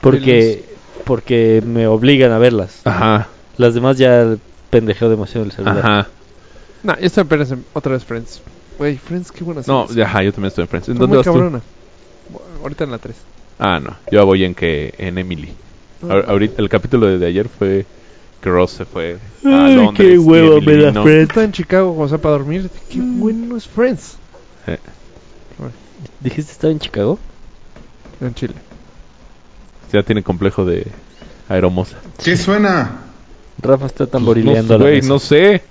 Porque, porque me obligan a verlas. Ajá, Las demás ya pendejeo demasiado el celular. ajá. Ya está apenas en- otra vez Friends. Güey, Friends, qué buena No, serie. ya, ajá, yo también estoy en Friends. ¿En Está dónde muy vas cabrona. Ahorita en la 3. Ah, no, yo voy en que en Emily. Ahorita el capítulo de, de ayer fue que Ross se fue a Ay, Londres. qué Emily me da. Friends. Está en Chicago, o sea, para dormir. Qué bueno es Friends. Eh, ¿Dijiste estaba en Chicago? En Chile. ya tiene complejo de aeromosa. ¿Qué suena? Rafa está No, tamborileando güey, mesa. no sé.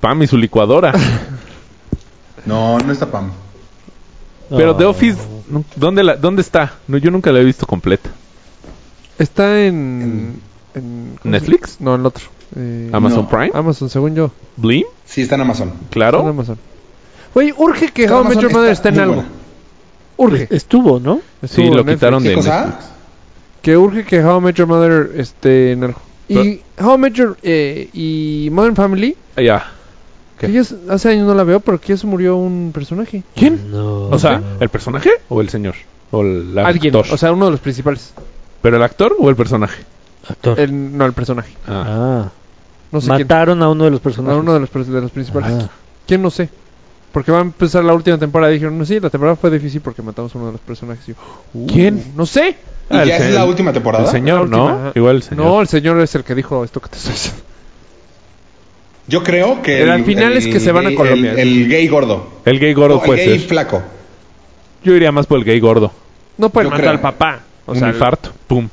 Pam y su licuadora. No, no está Pam. Pero No. The Office, no, ¿dónde, la, ¿dónde está? No, yo nunca la he visto completa. Está en. En ¿cómo se- ¿Netflix? No, en el otro. Eh, ¿Amazon No. Prime? Amazon, según yo. ¿Blim? Sí, está en Amazon. Está en ¿Claro? Amazon. Güey, urge que How I Met Your Mother esté en algo. buena. Urge. Estuvo, ¿no? Sí, Estuvo lo en Netflix. quitaron ¿Qué de cosa? Netflix. Que urge que How I Met Your Mother esté en algo. Y How I Met Your... eh, y Modern Family, Ah, Ya. ¿Qué? que ya es- hace años no la veo, pero que ya se murió un personaje. ¿Quién? No. O sea, ¿el personaje o el señor? ¿O el actor? Alguien, o sea, uno de los principales. ¿Pero el actor o el personaje? Actor. El, no, el personaje. Ah. Ah. No sé quién. Mataron a uno de los A personajes. uno de los, pers- de los principales. Ah. ¿Quién? No sé. Porque va a empezar la última temporada y dijeron, no, sí, la temporada fue difícil porque matamos a uno de los personajes. Y yo, "Uh, ¿Quién? No sé. ¿Y Ah, el ya es la última temporada? El señor, ¿no? Igual el señor. No, el señor es el que dijo esto que te estoy diciendo. Yo creo que... Pero al final es que se van a Colombia. El, el gay gordo. El gay gordo No, el puede gay ser. flaco. Yo iría más por el gay gordo. No pueden matar al papá. O Un sea, infarto. Pum.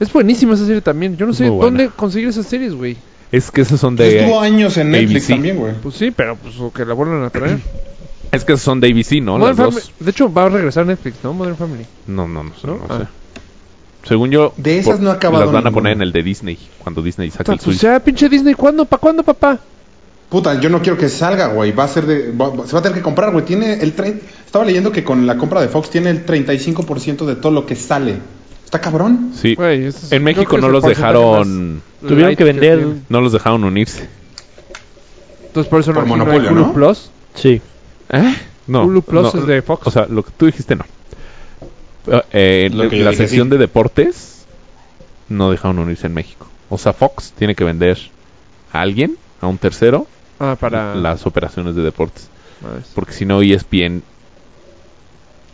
Es buenísima esa serie también. Yo no sé dónde conseguir esas series, güey. Es que esos son Pues de... estuvo años en Netflix ABC. también, güey. Pues sí, pero pues o que la vuelvan a traer. Es que esos son de ABC, ¿no? Modern Las dos. De hecho, va a regresar Netflix, ¿no? Modern Family. No, no, no sé. ¿No? no Ah. sé. Según yo... De esas no ha acabado Las van a ninguna. poner en el de Disney. Cuando Disney saque Puta, el pues suyo. ya, pinche Disney, ¿cuándo? ¿Para cuándo, papá? Puta, yo no quiero que salga, güey. Va a ser de... va- va- se va a tener que comprar, güey. Tiene el... trein- Estaba leyendo que con la compra de Fox tiene el 35% de todo lo que sale. ¿Está cabrón? Sí. Güey, ese es- En México no los dejaron... Tuvieron que vender. No los dejaron unirse. Entonces, por eso Por no monopolio, Hulu ¿no? Plus. Sí. ¿Eh? No. Hulu Plus no. es de Fox. O sea, lo que tú dijiste no. Eh, eh, Lo que yo la sección sí. de deportes no dejaron unirse en México. O sea, Fox tiene que vender a alguien, a un tercero, ah, para... las operaciones de deportes. Ah, Porque si no, ESPN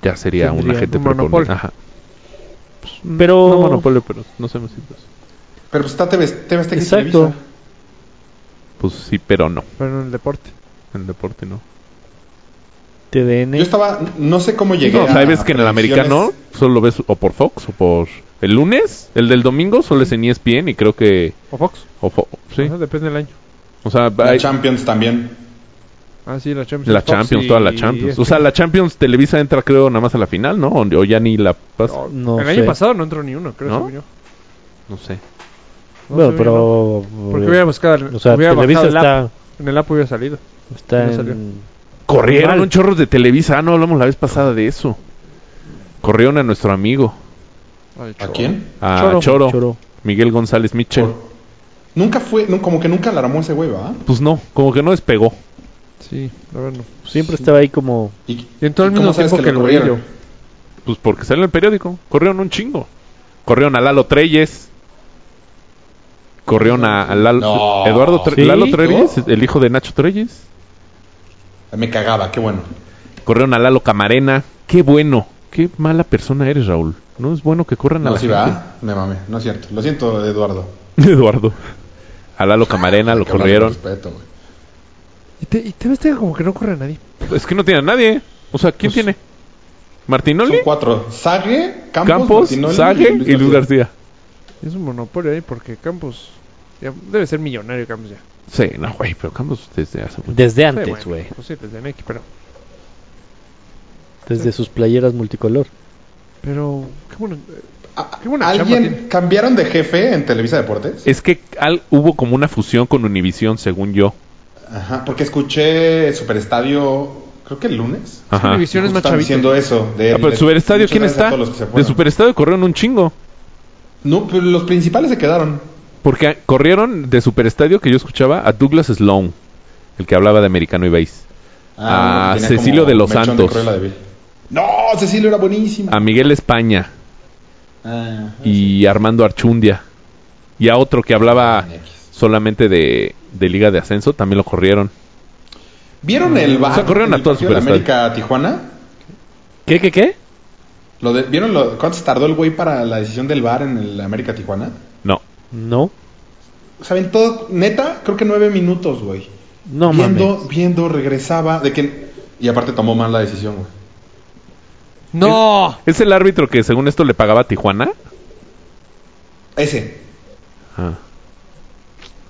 ya sería un agente un monopolio. preponderante. Ajá. Pero. No monopolio, pero no sé. si- pues, Pero pues está TV, TV Azteca y Exacto. Televisa. Pues sí, pero no. Pero en el deporte. En el deporte no. TDN. Yo estaba... No sé cómo llegué No, a... sabes que en el americano solo lo ves o por Fox o por el lunes, el del domingo solo es en ESPN y creo que ¿O Fox? o Fo- sí, Ajá, depende del año. o sea, La hay- Champions también. Ah, sí, la Champions. la Fox Champions, y- toda la Champions. O sea, la Champions Televisa entra creo nada más a la final, ¿no? O, o ya ni la pasa. No, No el sé. año pasado no entró ni uno, creo. ¿No? No sé. No, bueno, pero. Porque hubiera buscado... O sea, hubiera Televisa está. app. En el app hubiera salido. Está No salió. en. Corrieron Mal. un chorro de Televisa, ah, no hablamos la vez pasada de eso. Corrieron a nuestro amigo, Ay, ¿A quién? a Choro. Choro, Choro. Miguel González Mitchell. Por- Nunca fue... no, como que nunca la armó ese güey, ¿va? Pues no, como que no despegó. Sí, la verdad no. Siempre estaba ahí como. Y, Y entró al ¿y cómo mismo tiempo que, lo el. Pues porque sale en el periódico. Corrieron un chingo. Corrieron a Lalo Treyes. Corrieron a, a Lalo- No. Eduardo Tre- ¿Sí? Lalo Treyes, ¿Tú? el hijo de Nacho Treyes. Me cagaba, qué bueno. Corrieron a Lalo Camarena. Qué bueno. Qué mala persona eres, Raúl. No es bueno que corran a No, la sí gente. va. Me mame. No es cierto. Lo siento, Eduardo. Eduardo. A Lalo Camarena lo que corrieron. con respeto, güey. Y te, y te ves como que no corre a nadie. Es que no tiene a nadie. O sea, ¿quién Pues- tiene? ¿Martinoli? Son cuatro. Sague, Campos, Campos, Sague y Luis García. Es un monopolio ahí porque Campos... ya debe ser millonario Campos ya. Sí, no, güey, pero Campos desde hace mucho. Desde Sí, antes, bueno, güey. Pues sí, desde Nike, pero... Desde sus playeras multicolor. Pero... Qué bueno... Ah, Qué buena chamba ¿Alguien cambiaron de jefe en Televisa Deportes? Es que al- hubo como una fusión con Univision, según yo. Ajá, porque escuché Superestadio, creo que el lunes. Ajá. Univision es más chavito. diciendo eso. De, Ah, pero Superestadio, ¿quién está? De. Superestadio corrieron un chingo. No, pero los principales se quedaron. Porque corrieron de Superestadio que yo escuchaba a Douglas Sloan, el que hablaba de Americano y Base. Ah, a Cecilio de los Santos. De. No, Cecilio era buenísimo. A Miguel España Ah, y Armando Archundia. Y a otro que hablaba solamente de, de Liga de Ascenso, también lo corrieron. ¿Vieron el bar O sea, corrieron en a. América Tijuana? ¿Qué, qué, qué? Lo de, ¿Vieron lo, cuánto se tardó el güey para la decisión del bar en el América Tijuana? No. No. ¿Saben todo? Neta, creo que nueve minutos, güey. No viendo, mames. viendo, regresaba. De que, y aparte tomó mal la decisión, güey. ¡No! ¿Es el árbitro que según esto le pagaba a Tijuana? Ese. Ah.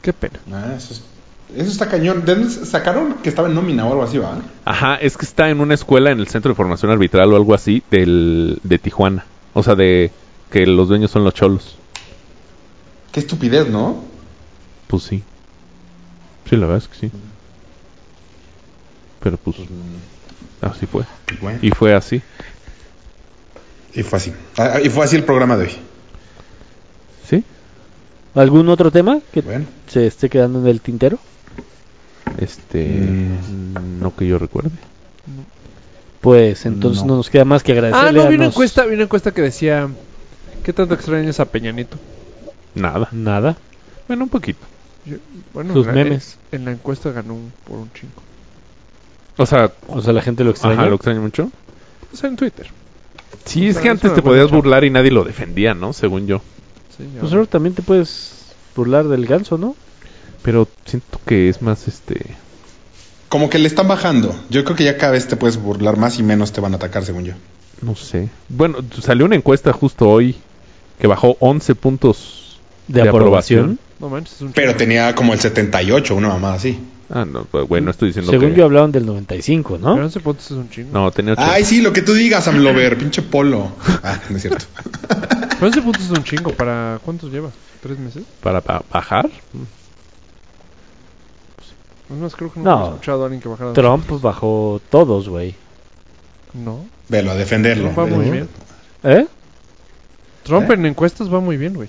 Qué pena. Ah, eso, es- eso está cañón. ¿De dónde sacaron que estaba en nómina o algo así, va? Ajá, es que está en una escuela en el Centro de Formación Arbitral o algo así del, de Tijuana. O sea, de que los dueños son los cholos. Qué estupidez, ¿no? Pues sí. Sí, la verdad es que sí. Pero pues así fue. Bueno. Y fue así. Y fue así. Ah, y fue así el programa de hoy. ¿Algún otro tema que Bueno. se esté quedando en el tintero? Este... Mm. No que yo recuerde. Pues entonces no, No. nos queda más que Ah, agradecerle no, a vi una nos- encuesta, vi una encuesta que decía... ¿Qué tanto extrañas a Peñanito? Nada. Nada. Bueno, un poquito. Yo- bueno, Sus en la- memes. En, la encuesta ganó un- por un chingo. O sea, O sea, la gente lo extraña. ajá, lo extraño mucho. O sea, en Twitter. Sí, es sea, que es antes te podías burlar y nadie lo defendía, ¿no? Según yo. Pues ahora también te puedes burlar del ganso, ¿no? Pero siento que es más este... Como que le están bajando. Yo creo que ya cada vez te puedes burlar más y menos te van a atacar, según yo. No sé. Bueno, salió una encuesta justo hoy que bajó 11 puntos De, aprobación. No manches, es un Pero tenía como el 78, una mamada así. Ah, no, pues, bueno, estoy diciendo Según que... yo hablaban del 95, ¿no? Pero 11 puntos es un chingo. No, tenía 80. Ay, sí, lo que tú digas, Sam Lover, pinche polo. Ah, no es cierto. Pero 11 puntos es un chingo. ¿Para cuántos lleva? ¿Tres meses? ¿Para pa- bajar? Es más, creo que No. no, he escuchado a alguien que bajara. Trump bajó todos, güey. No. Velo, a defenderlo. Trump va muy bien. ¿Eh? Trump ¿Eh? en encuestas va muy bien, güey.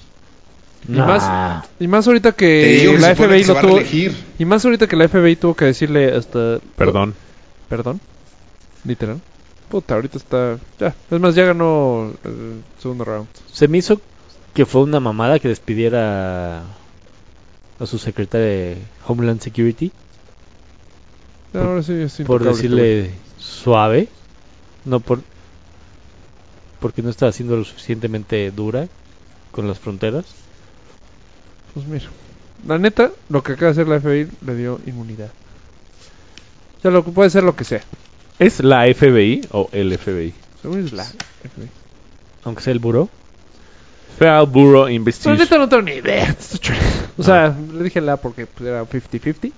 Y Nah. más Y más ahorita Te que digo que la supone FBI que se lo a tuvo. reelegir. Y más ahorita que la FBI tuvo que decirle hasta. Perdón. Perdón. Literal. Puta, ahorita está. Ya. Es más, ya ganó el segundo round. Se me hizo que fue una mamada que despidiera a su secretaria de Homeland Security Ya, ahora sí es por decirle suave, no por porque no estaba siendo lo suficientemente dura con las fronteras. Pues mira. La neta, lo que acaba de hacer la FBI le dio inmunidad. Ya lo que puede ser lo que sea. ¿Es la FBI o el FBI? Según es la FBI. Aunque sea el buró. Federal Bureau Investigation. neta no tengo ni idea. O sea, le dije la porque pues, era 50-50.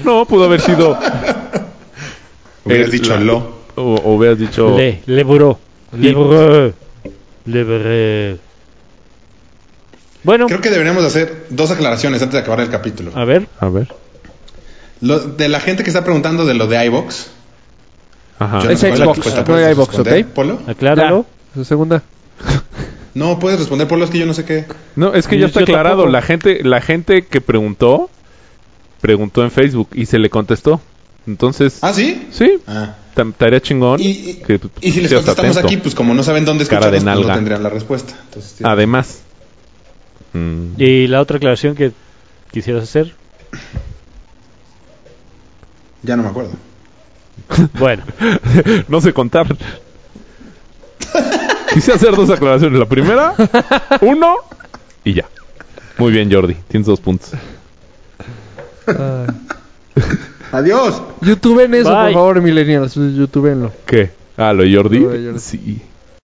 no, pudo haber sido... Hubieras dicho la- lo. O, o hubieras dicho... Le, le buró. Le buró. Le buró. Bueno, Creo que deberíamos hacer dos aclaraciones antes de acabar el capítulo. a ver, A ver. Lo, de la gente que está preguntando de lo de iVox. Ajá. yo Es Xbox, no responder, ¿ok? Polo? acláralo. Su segunda. No, puedes responder, Polo, es que yo no sé qué. No, es que Yo- ya está yo aclarado. tampoco. La gente, la gente que preguntó, preguntó en Facebook y se le contestó. Entonces, ¿Ah, sí? sí, Ah. estaría chingón. Y, y- que, pues, y si les contestamos atento. aquí, pues como no saben dónde escucharnos, pues, no tendrían la respuesta. Entonces, sí. Además. Mm, Y la otra aclaración que quisieras hacer. Ya no me acuerdo. Bueno, no sé contar. Quise hacer dos aclaraciones. La primera, uno y ya. Muy bien, Jordi. Tienes dos puntos. Adiós. YouTube en eso, Bye. por favor, millennials. YouTube en lo. ¿Qué? Ah, lo de Jordi. Lo de Jordi. Sí.